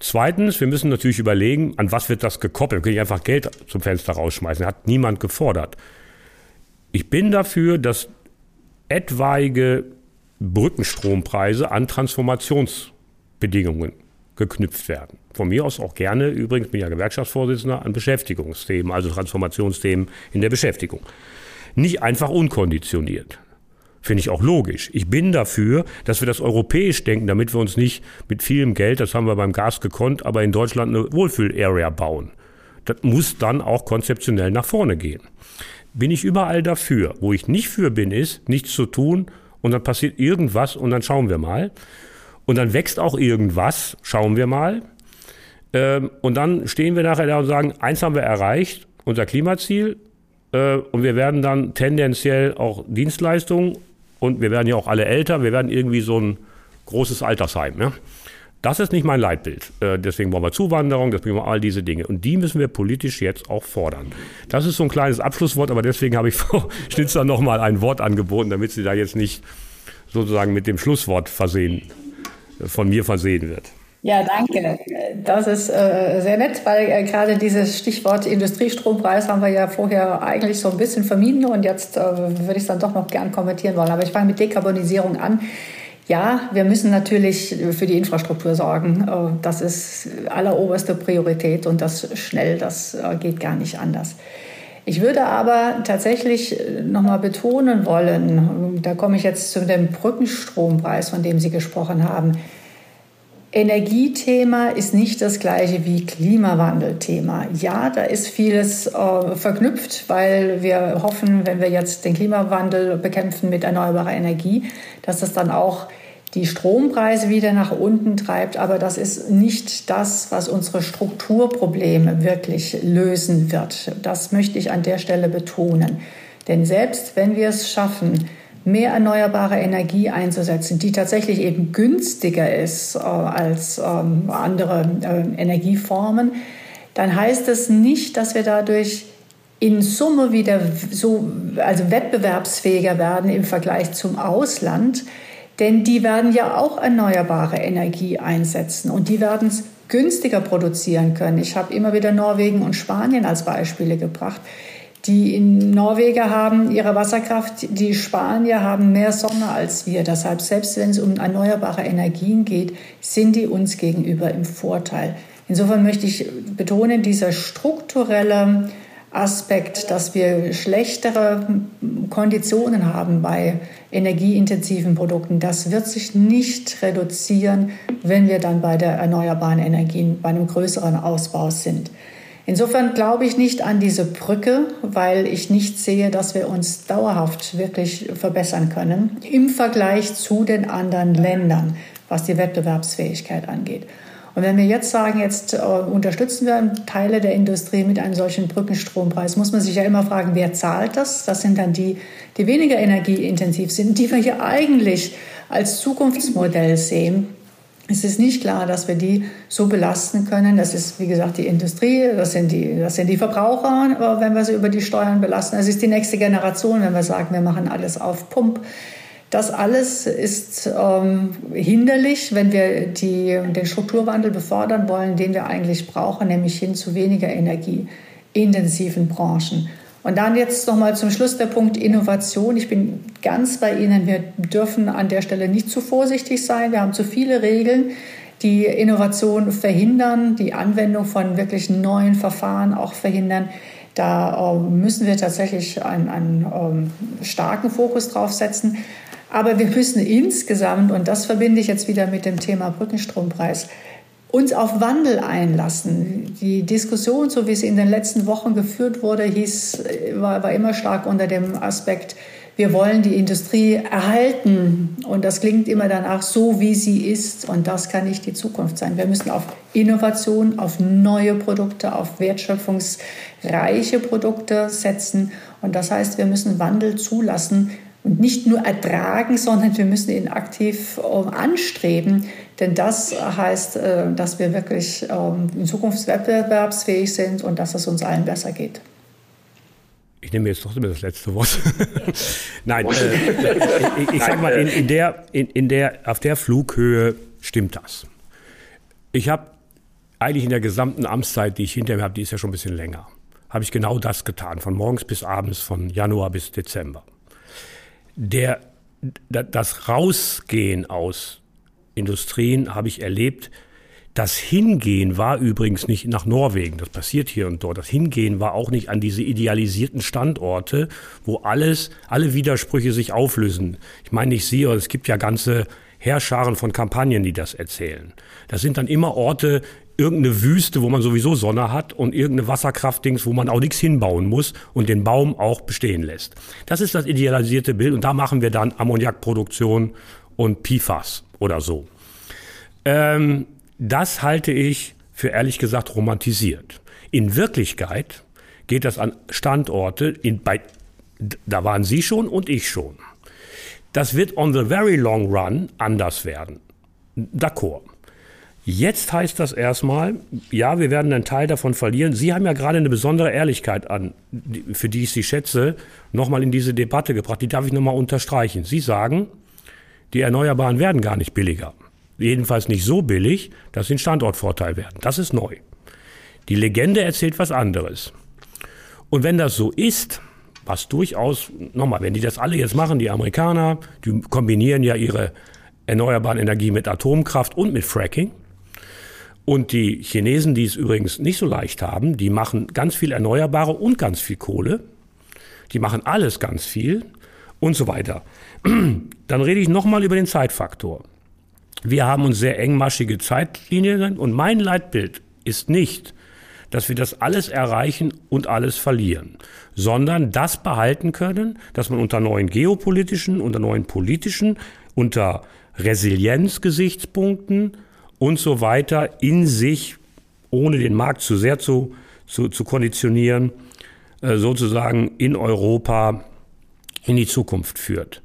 Zweitens, wir müssen natürlich überlegen, an was wird das gekoppelt. Wir können nicht einfach Geld zum Fenster rausschmeißen. Hat niemand gefordert. Ich bin dafür, dass etwaige Brückenstrompreise an Transformationsbedingungen geknüpft werden. Von mir aus auch gerne, übrigens bin ja Gewerkschaftsvorsitzender, an Beschäftigungsthemen, also Transformationsthemen in der Beschäftigung. Nicht einfach unkonditioniert. Finde ich auch logisch. Ich bin dafür, dass wir das europäisch denken, damit wir uns nicht mit vielem Geld, das haben wir beim Gas gekonnt, aber in Deutschland eine Wohlfühl-Area bauen. Das muss dann auch konzeptionell nach vorne gehen bin ich überall dafür. Wo ich nicht für bin, ist, nichts zu tun und dann passiert irgendwas und dann schauen wir mal. Und dann wächst auch irgendwas, schauen wir mal. Ähm, und dann stehen wir nachher da und sagen, eins haben wir erreicht, unser Klimaziel. Äh, und wir werden dann tendenziell auch Dienstleistungen und wir werden ja auch alle älter, wir werden irgendwie so ein großes Altersheim. Ja? Das ist nicht mein Leitbild. Äh, deswegen brauchen wir Zuwanderung, deswegen brauchen wir all diese Dinge. Und die müssen wir politisch jetzt auch fordern. Das ist so ein kleines Abschlusswort, aber deswegen habe ich <laughs> Frau Schnitzer nochmal ein Wort angeboten, damit sie da jetzt nicht sozusagen mit dem Schlusswort versehen, äh, von mir versehen wird. Ja, danke. Das ist äh, sehr nett, weil äh, gerade dieses Stichwort Industriestrompreis haben wir ja vorher eigentlich so ein bisschen vermieden und jetzt äh, würde ich es dann doch noch gern kommentieren wollen. Aber ich fange mit Dekarbonisierung an. Ja, wir müssen natürlich für die Infrastruktur sorgen. Äh, das ist alleroberste Priorität und das schnell, das äh, geht gar nicht anders. Ich würde aber tatsächlich äh, nochmal betonen wollen, da komme ich jetzt zu dem Brückenstrompreis, von dem Sie gesprochen haben. Energiethema ist nicht das gleiche wie Klimawandelthema. Ja, da ist vieles äh, verknüpft, weil wir hoffen, wenn wir jetzt den Klimawandel bekämpfen mit erneuerbarer Energie, dass das dann auch die Strompreise wieder nach unten treibt. Aber das ist nicht das, was unsere Strukturprobleme wirklich lösen wird. Das möchte ich an der Stelle betonen. Denn selbst wenn wir es schaffen, mehr erneuerbare Energie einzusetzen, die tatsächlich eben günstiger ist äh, als ähm, andere äh, Energieformen, dann heißt es nicht, dass wir dadurch in Summe wieder so, also wettbewerbsfähiger werden im Vergleich zum Ausland. Denn die werden ja auch erneuerbare Energie einsetzen und die werden es günstiger produzieren können. Ich habe immer wieder Norwegen und Spanien als Beispiele gebracht. Die Norweger haben ihre Wasserkraft, die Spanier haben mehr Sonne als wir. Deshalb, selbst wenn es um erneuerbare Energien geht, sind die uns gegenüber im Vorteil. Insofern möchte ich betonen, dieser strukturelle Aspekt, dass wir schlechtere Konditionen haben bei energieintensiven Produkten, das wird sich nicht reduzieren, wenn wir dann bei der erneuerbaren Energien bei einem größeren Ausbau sind. Insofern glaube ich nicht an diese Brücke, weil ich nicht sehe, dass wir uns dauerhaft wirklich verbessern können im Vergleich zu den anderen Ländern, was die Wettbewerbsfähigkeit angeht. Und wenn wir jetzt sagen, jetzt äh, unterstützen wir Teile der Industrie mit einem solchen Brückenstrompreis, muss man sich ja immer fragen, wer zahlt das? Das sind dann die, die weniger energieintensiv sind, die wir hier eigentlich als Zukunftsmodell sehen. Es ist nicht klar, dass wir die so belasten können. Das ist, wie gesagt, die Industrie, das sind die, das sind die Verbraucher, wenn wir sie über die Steuern belasten. Es ist die nächste Generation, wenn wir sagen, wir machen alles auf Pump. Das alles ist ähm, hinderlich, wenn wir die, den Strukturwandel befördern wollen, den wir eigentlich brauchen, nämlich hin zu weniger energieintensiven Branchen. Und dann jetzt noch mal zum Schluss der Punkt Innovation. Ich bin ganz bei Ihnen. Wir dürfen an der Stelle nicht zu vorsichtig sein. Wir haben zu viele Regeln, die Innovation verhindern, die Anwendung von wirklich neuen Verfahren auch verhindern. Da äh, müssen wir tatsächlich einen, einen ähm, starken Fokus drauf setzen. Aber wir müssen insgesamt, und das verbinde ich jetzt wieder mit dem Thema Brückenstrompreis, uns auf Wandel einlassen. Die Diskussion, so wie sie in den letzten Wochen geführt wurde, hieß, war, war immer stark unter dem Aspekt, wir wollen die Industrie erhalten. Und das klingt immer danach so, wie sie ist. Und das kann nicht die Zukunft sein. Wir müssen auf Innovation, auf neue Produkte, auf wertschöpfungsreiche Produkte setzen. Und das heißt, wir müssen Wandel zulassen und nicht nur ertragen, sondern wir müssen ihn aktiv äh, anstreben. Denn das heißt, äh, dass wir wirklich ähm, in Zukunft wettbewerbsfähig sind und dass es uns allen besser geht. Ich nehme jetzt trotzdem das letzte Wort. <laughs> Nein, äh, ich, ich sag mal, in, in, der, in, in der, auf der Flughöhe stimmt das. Ich habe eigentlich in der gesamten Amtszeit, die ich hinter mir habe, die ist ja schon ein bisschen länger, habe ich genau das getan, von morgens bis abends, von Januar bis Dezember der, das Rausgehen aus Industrien habe ich erlebt. Das Hingehen war übrigens nicht nach Norwegen, das passiert hier und dort. Das Hingehen war auch nicht an diese idealisierten Standorte, wo alles, alle Widersprüche sich auflösen. Ich meine nicht Sie, aber es gibt ja ganze Herrscharen von Kampagnen, die das erzählen. Das sind dann immer Orte, irgendeine Wüste, wo man sowieso Sonne hat und irgendeine Wasserkraftdings, wo man auch nichts hinbauen muss und den Baum auch bestehen lässt. Das ist das idealisierte Bild und da machen wir dann Ammoniakproduktion und PFAS oder so. Ähm, das halte ich für ehrlich gesagt romantisiert. In Wirklichkeit geht das an Standorte, in, bei, da waren Sie schon und ich schon. Das wird on the very long run anders werden. D'accord. Jetzt heißt das erstmal, ja, wir werden einen Teil davon verlieren. Sie haben ja gerade eine besondere Ehrlichkeit an, für die ich Sie schätze, nochmal in diese Debatte gebracht. Die darf ich nochmal unterstreichen. Sie sagen, die Erneuerbaren werden gar nicht billiger. Jedenfalls nicht so billig, dass sie ein Standortvorteil werden. Das ist neu. Die Legende erzählt was anderes. Und wenn das so ist, was durchaus, nochmal, wenn die das alle jetzt machen, die Amerikaner, die kombinieren ja ihre erneuerbaren Energie mit Atomkraft und mit Fracking, und die Chinesen, die es übrigens nicht so leicht haben, die machen ganz viel Erneuerbare und ganz viel Kohle. Die machen alles ganz viel und so weiter. <clears throat> Dann rede ich nochmal über den Zeitfaktor. Wir haben uns sehr engmaschige Zeitlinien und mein Leitbild ist nicht, dass wir das alles erreichen und alles verlieren, sondern das behalten können, dass man unter neuen geopolitischen, unter neuen politischen, unter Resilienzgesichtspunkten und so weiter in sich, ohne den Markt zu sehr zu, zu, zu konditionieren, äh, sozusagen in Europa in die Zukunft führt.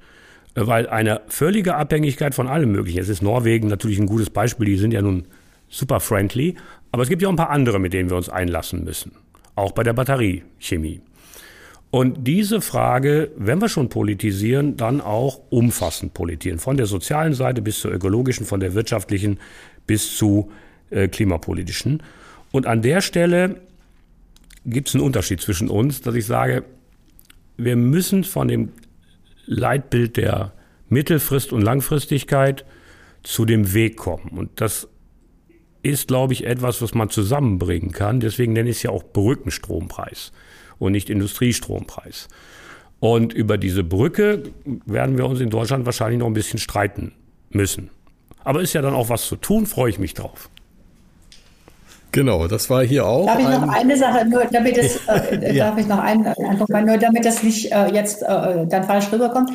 Äh, weil eine völlige Abhängigkeit von allem möglichen, es ist Norwegen natürlich ein gutes Beispiel, die sind ja nun super friendly, aber es gibt ja auch ein paar andere, mit denen wir uns einlassen müssen. Auch bei der Batteriechemie. Und diese Frage, wenn wir schon politisieren, dann auch umfassend politisieren. Von der sozialen Seite bis zur ökologischen, von der wirtschaftlichen bis zu äh, klimapolitischen. Und an der Stelle gibt es einen Unterschied zwischen uns, dass ich sage, wir müssen von dem Leitbild der Mittelfrist und Langfristigkeit zu dem Weg kommen. Und das ist, glaube ich, etwas, was man zusammenbringen kann. Deswegen nenne ich es ja auch Brückenstrompreis und nicht Industriestrompreis. Und über diese Brücke werden wir uns in Deutschland wahrscheinlich noch ein bisschen streiten müssen. Aber ist ja dann auch was zu tun, freue ich mich drauf. Genau, das war hier auch. Darf ich noch eine Sache, nur damit es, <laughs> äh, ja. darf ich noch einen Eindruck nur damit das nicht äh, jetzt äh, dann falsch rüberkommt.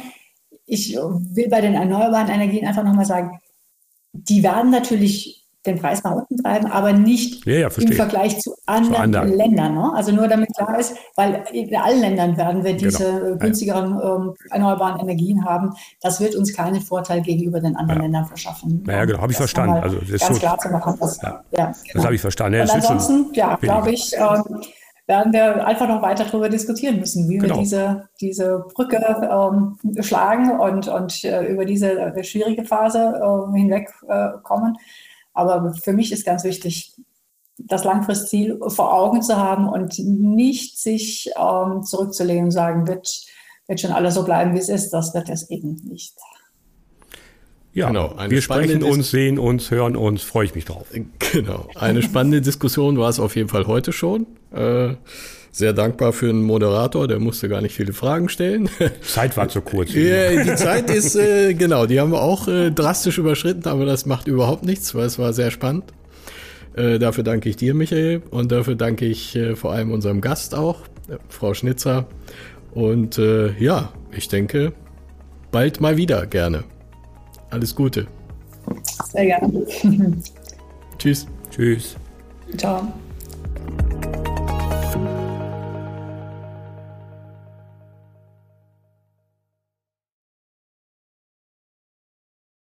Ich will bei den erneuerbaren Energien einfach nochmal sagen, die werden natürlich den Preis nach unten treiben, aber nicht ja, ja, im Vergleich zu anderen, zu anderen. Ländern. Ne? Also nur damit klar ist, weil in allen Ländern werden wir diese genau. günstigeren ähm, erneuerbaren Energien haben. Das wird uns keinen Vorteil gegenüber den anderen ja. Ländern verschaffen. Naja, genau, habe ich verstanden. Also das ganz klar zu machen. Das, ja, genau. das habe ich verstanden. Und ansonsten, ja, glaube ich, äh, werden wir einfach noch weiter darüber diskutieren müssen, wie genau. wir diese, diese Brücke ähm, schlagen und, und äh, über diese äh, schwierige Phase äh, hinwegkommen. Äh, aber für mich ist ganz wichtig, das Langfristziel vor Augen zu haben und nicht sich ähm, zurückzulehnen und sagen, wird, wird schon alles so bleiben, wie es ist. Das wird es eben nicht. Ja, genau, wir sprechen uns, sehen uns, hören uns, freue ich mich drauf. Genau, eine spannende Diskussion war es auf jeden Fall heute schon. Äh, sehr dankbar für einen Moderator, der musste gar nicht viele Fragen stellen. Zeit war zu kurz. <laughs> ja, die Zeit ist, äh, genau, die haben wir auch äh, drastisch überschritten, aber das macht überhaupt nichts, weil es war sehr spannend. Äh, dafür danke ich dir, Michael, und dafür danke ich äh, vor allem unserem Gast auch, äh, Frau Schnitzer. Und äh, ja, ich denke, bald mal wieder gerne. Alles Gute. Sehr gerne. <laughs> Tschüss. Tschüss. Ciao.